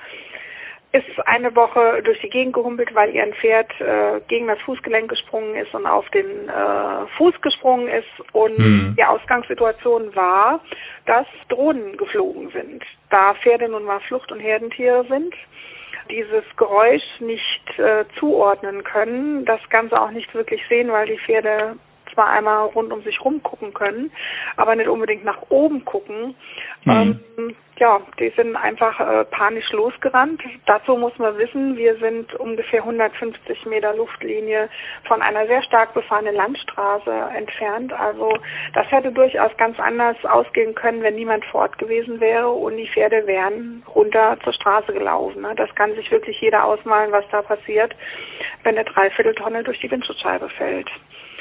ist eine Woche durch die Gegend gehumpelt, weil ihr ein Pferd äh, gegen das Fußgelenk gesprungen ist und auf den äh, Fuß gesprungen ist. Und hm. die Ausgangssituation war, dass Drohnen geflogen sind. Da Pferde nun mal Flucht- und Herdentiere sind, dieses Geräusch nicht äh, zuordnen können, das Ganze auch nicht wirklich sehen, weil die Pferde zwar einmal rund um sich rum gucken können, aber nicht unbedingt nach oben gucken. Mhm. Ähm, ja, die sind einfach äh, panisch losgerannt. Dazu muss man wissen, wir sind ungefähr 150 Meter Luftlinie von einer sehr stark befahrenen Landstraße entfernt. Also das hätte durchaus ganz anders ausgehen können, wenn niemand vor Ort gewesen wäre und die Pferde wären runter zur Straße gelaufen. Ne? Das kann sich wirklich jeder ausmalen, was da passiert, wenn eine Dreivierteltonne durch die Windschutzscheibe fällt.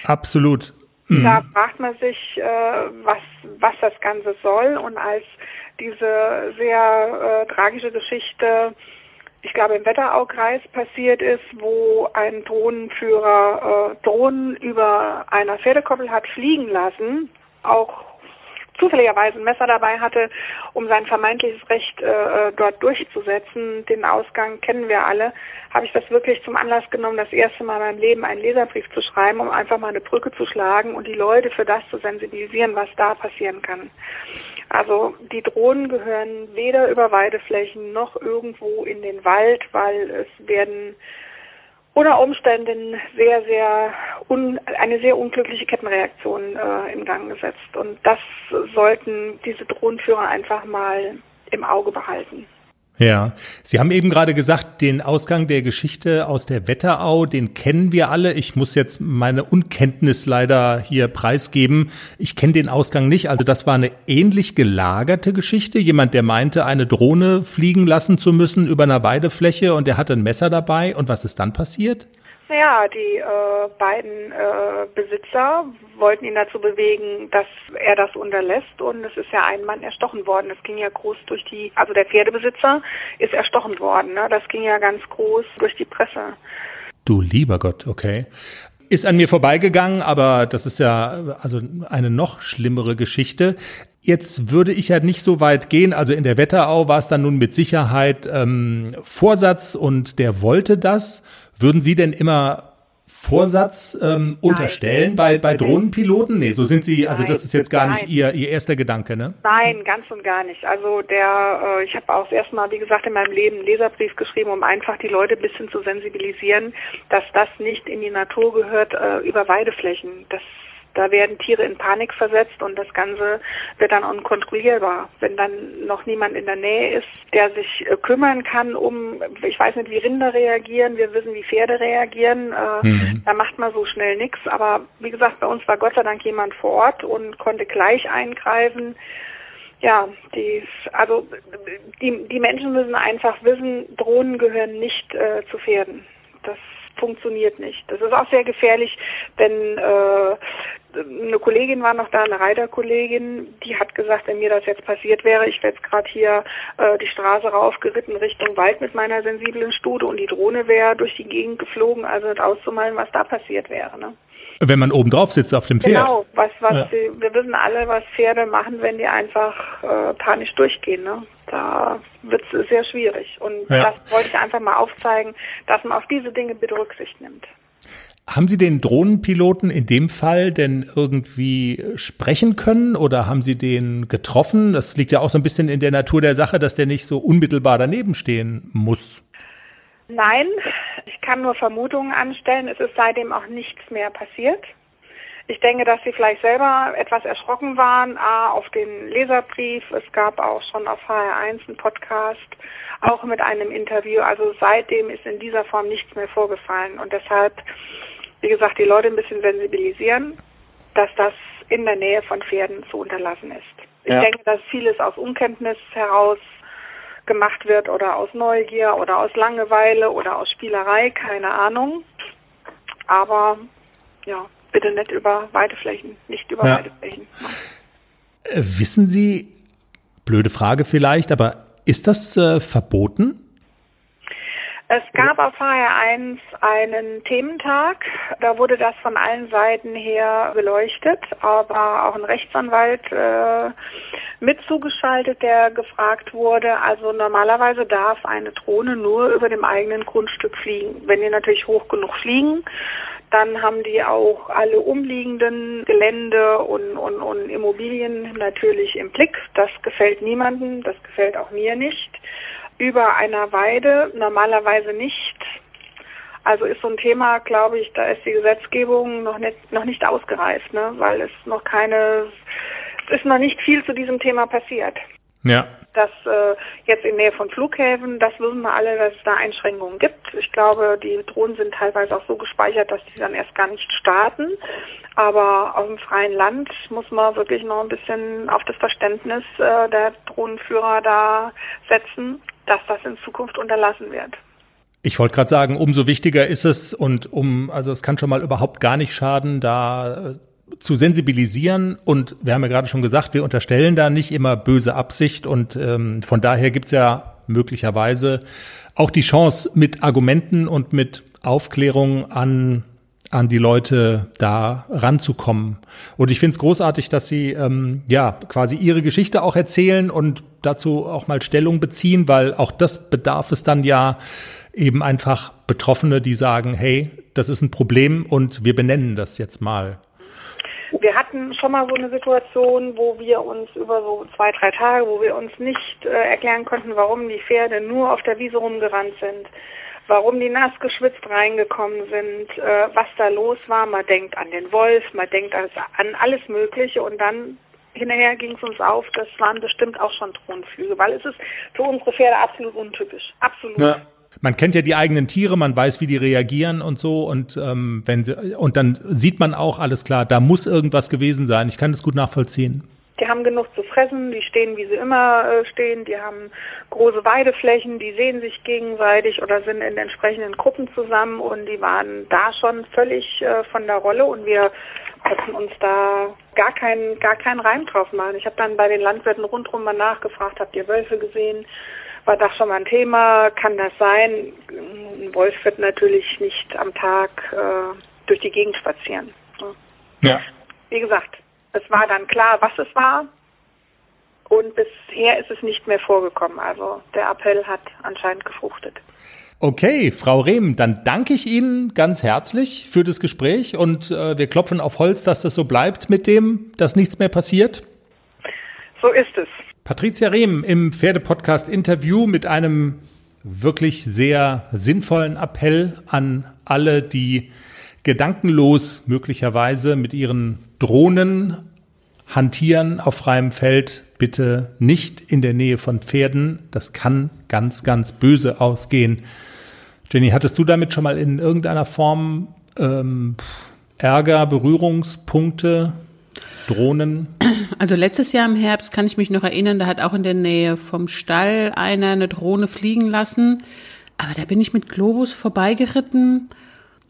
Absolut. Mhm. Da fragt man sich, äh, was, was das Ganze soll. Und als diese sehr äh, tragische Geschichte, ich glaube im Wetteraukreis passiert ist, wo ein Drohnenführer äh, Drohnen über einer Pferdekoppel hat fliegen lassen, auch zufälligerweise ein Messer dabei hatte, um sein vermeintliches Recht äh, dort durchzusetzen. Den Ausgang kennen wir alle. Habe ich das wirklich zum Anlass genommen, das erste Mal in meinem Leben einen Leserbrief zu schreiben, um einfach mal eine Brücke zu schlagen und die Leute für das zu sensibilisieren, was da passieren kann. Also die Drohnen gehören weder über Weideflächen noch irgendwo in den Wald, weil es werden unter Umständen sehr, sehr un, eine sehr unglückliche Kettenreaktion äh, in Gang gesetzt. Und das sollten diese Drohnenführer einfach mal im Auge behalten. Ja, Sie haben eben gerade gesagt, den Ausgang der Geschichte aus der Wetterau, den kennen wir alle. Ich muss jetzt meine Unkenntnis leider hier preisgeben. Ich kenne den Ausgang nicht. Also das war eine ähnlich gelagerte Geschichte. Jemand, der meinte, eine Drohne fliegen lassen zu müssen über einer Weidefläche und der hatte ein Messer dabei. Und was ist dann passiert? Naja, die äh, beiden äh, Besitzer wollten ihn dazu bewegen, dass er das unterlässt und es ist ja ein Mann erstochen worden. Das ging ja groß durch die, also der Pferdebesitzer ist erstochen worden. Ne? Das ging ja ganz groß durch die Presse. Du lieber Gott, okay. Ist an mir vorbeigegangen, aber das ist ja also eine noch schlimmere Geschichte. Jetzt würde ich ja nicht so weit gehen. Also in der Wetterau war es dann nun mit Sicherheit ähm, Vorsatz und der wollte das. Würden Sie denn immer Vorsatz ähm, unterstellen bei, bei Drohnenpiloten? Nee, so sind Sie, also das ist jetzt gar nicht Ihr, Ihr erster Gedanke, ne? Nein, ganz und gar nicht. Also der, äh, ich habe auch das erste Mal, wie gesagt, in meinem Leben einen Leserbrief geschrieben, um einfach die Leute ein bisschen zu sensibilisieren, dass das nicht in die Natur gehört äh, über Weideflächen. Das da werden Tiere in Panik versetzt und das Ganze wird dann unkontrollierbar. Wenn dann noch niemand in der Nähe ist, der sich äh, kümmern kann um, ich weiß nicht, wie Rinder reagieren, wir wissen, wie Pferde reagieren, äh, mhm. da macht man so schnell nichts. Aber wie gesagt, bei uns war Gott sei Dank jemand vor Ort und konnte gleich eingreifen. Ja, die, also die, die Menschen müssen einfach wissen, Drohnen gehören nicht äh, zu Pferden. Das funktioniert nicht. Das ist auch sehr gefährlich, denn äh, eine Kollegin war noch da, eine Reiterkollegin, die hat gesagt, wenn mir das jetzt passiert wäre, ich wäre jetzt gerade hier äh, die Straße raufgeritten Richtung Wald mit meiner sensiblen Stute und die Drohne wäre durch die Gegend geflogen, also nicht auszumalen, was da passiert wäre. Ne? Wenn man oben drauf sitzt auf dem Pferd. Genau, was, was Ja. die, wir wissen alle, was Pferde machen, wenn die einfach äh, panisch durchgehen. Ne? Da wird es sehr schwierig. Und Ja. das wollte ich einfach mal aufzeigen, dass man auf diese Dinge bitte Rücksicht nimmt. Haben Sie den Drohnenpiloten in dem Fall denn irgendwie sprechen können oder haben Sie den getroffen? Das liegt ja auch so ein bisschen in der Natur der Sache, dass der nicht so unmittelbar daneben stehen muss. Nein, ich kann nur Vermutungen anstellen. Es ist seitdem auch nichts mehr passiert. Ich denke, dass sie vielleicht selber etwas erschrocken waren, A, auf den Leserbrief. Es gab auch schon auf HR1 einen Podcast, auch mit einem Interview. Also seitdem ist in dieser Form nichts mehr vorgefallen. Und deshalb, wie gesagt, die Leute ein bisschen sensibilisieren, dass das in der Nähe von Pferden zu unterlassen ist. Ich Ja. denke, dass vieles aus Unkenntnis heraus gemacht wird oder aus Neugier oder aus Langeweile oder aus Spielerei, keine Ahnung. Aber ja, bitte nicht über weite Flächen, nicht über Ja. weite Flächen. Äh, wissen Sie, blöde Frage vielleicht, aber ist das äh, verboten? Es gab auf HR1 einen Thementag. Da wurde das von allen Seiten her beleuchtet, aber auch ein Rechtsanwalt äh, mit zugeschaltet, der gefragt wurde. Also normalerweise darf eine Drohne nur über dem eigenen Grundstück fliegen. Wenn die natürlich hoch genug fliegen, dann haben die auch alle umliegenden Gelände und, und, und Immobilien natürlich im Blick. Das gefällt niemandem, das gefällt auch mir nicht über einer Weide normalerweise nicht. Also ist so ein Thema, glaube ich, da ist die Gesetzgebung noch nicht noch nicht ausgereift, ne? weil es noch keine, es ist noch nicht viel zu diesem Thema passiert. Ja. Das äh, jetzt in Nähe von Flughäfen, das wissen wir alle, dass es da Einschränkungen gibt. Ich glaube, die Drohnen sind teilweise auch so gespeichert, dass die dann erst gar nicht starten. Aber auf dem freien Land muss man wirklich noch ein bisschen auf das Verständnis äh, der Drohnenführer da setzen, dass das in Zukunft unterlassen wird. Ich wollte gerade sagen, umso wichtiger ist es und um, also es kann schon mal überhaupt gar nicht schaden, da äh, zu sensibilisieren und wir haben ja gerade schon gesagt, wir unterstellen da nicht immer böse Absicht und ähm, von daher gibt's ja möglicherweise auch die Chance, mit Argumenten und mit Aufklärung an an die Leute da ranzukommen. Und ich finde es großartig, dass Sie ähm, ja quasi Ihre Geschichte auch erzählen und dazu auch mal Stellung beziehen, weil auch das bedarf es dann ja eben einfach Betroffene, die sagen, hey, das ist ein Problem und wir benennen das jetzt mal. Wir hatten schon mal so eine Situation, wo wir uns über so zwei, drei Tage, wo wir uns nicht äh, erklären konnten, warum die Pferde nur auf der Wiese rumgerannt sind, warum die nass geschwitzt reingekommen sind, äh, was da los war. Man denkt an den Wolf, man denkt also an alles Mögliche und dann hinterher ging es uns auf, das waren bestimmt auch schon Drohnenflüge, weil es ist für unsere Pferde absolut untypisch. Absolut. Man kennt ja die eigenen Tiere, man weiß, wie die reagieren und so und ähm, wenn sie, und dann sieht man auch alles klar, da muss irgendwas gewesen sein. Ich kann das gut nachvollziehen. Die haben genug zu fressen, die stehen, wie sie immer äh, stehen, die haben große Weideflächen, die sehen sich gegenseitig oder sind in entsprechenden Gruppen zusammen und die waren da schon völlig äh, von der Rolle und wir konnten uns da gar keinen gar keinen Reim drauf machen. Ich habe dann bei den Landwirten rundherum mal nachgefragt, habt ihr Wölfe gesehen? War das schon mal ein Thema? Kann das sein? Ein Wolf wird natürlich nicht am Tag äh, durch die Gegend spazieren. Ja. Wie gesagt, es war dann klar, was es war. Und bisher ist es nicht mehr vorgekommen. Also der Appell hat anscheinend gefruchtet. Okay, Frau Rehm, dann danke ich Ihnen ganz herzlich für das Gespräch und äh, wir klopfen auf Holz, dass das so bleibt mit dem, dass nichts mehr passiert. So ist es. Patricia Rehm im Pferdepodcast Interview mit einem wirklich sehr sinnvollen Appell an alle, die gedankenlos möglicherweise mit ihren Drohnen hantieren auf freiem Feld. Bitte nicht in der Nähe von Pferden. Das kann ganz, ganz böse ausgehen. Jenny, hattest du damit schon mal in irgendeiner Form ähm, Ärger, Berührungspunkte, Drohnen? Also letztes Jahr im Herbst kann ich mich noch erinnern, da hat auch in der Nähe vom Stall einer eine Drohne fliegen lassen. Aber da bin ich mit Globus vorbeigeritten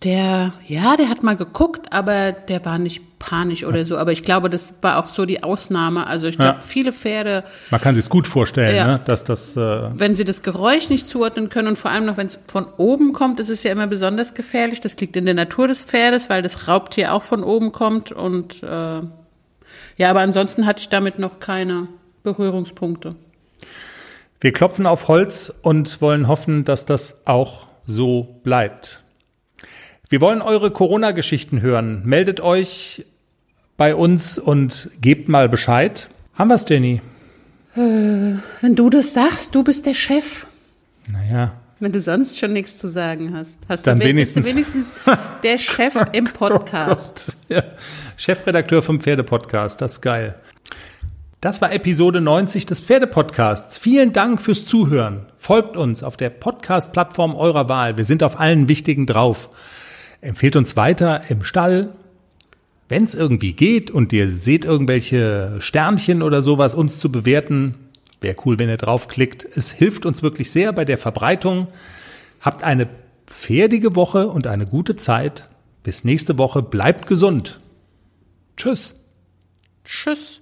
Der, ja, der hat mal geguckt, aber der war nicht panisch oder so. Aber ich glaube, das war auch so die Ausnahme. Also ich glaube, Ja. viele Pferde, Man kann sich gut vorstellen, Ja. ne, dass das äh, wenn sie das Geräusch nicht zuordnen können und vor allem noch, wenn es von oben kommt, ist es ja immer besonders gefährlich. Das liegt in der Natur des Pferdes, weil das Raubtier auch von oben kommt. Und äh, ja, aber ansonsten hatte ich damit noch keine Berührungspunkte. Wir klopfen auf Holz und wollen hoffen, dass das auch so bleibt. Wir wollen eure Corona-Geschichten hören. Meldet euch bei uns und gebt mal Bescheid. Haben wir's, Jenny? Wenn du das sagst, du bist der Chef. Naja, Wenn du sonst schon nichts zu sagen hast, hast Dann du wenigstens- du wenigstens der Chef im Podcast. Ja. Chefredakteur vom Pferdepodcast, das ist geil. Das war Episode 90 des Pferdepodcasts. Vielen Dank fürs Zuhören. Folgt uns auf der Podcast-Plattform eurer Wahl. Wir sind auf allen wichtigen drauf. Empfehlt uns weiter im Stall. Wenn es irgendwie geht und ihr seht irgendwelche Sternchen oder sowas uns zu bewerten, wäre cool, wenn ihr draufklickt. Es hilft uns wirklich sehr bei der Verbreitung. Habt eine pferdige Woche und eine gute Zeit. Bis nächste Woche. Bleibt gesund. Tschüss. Tschüss.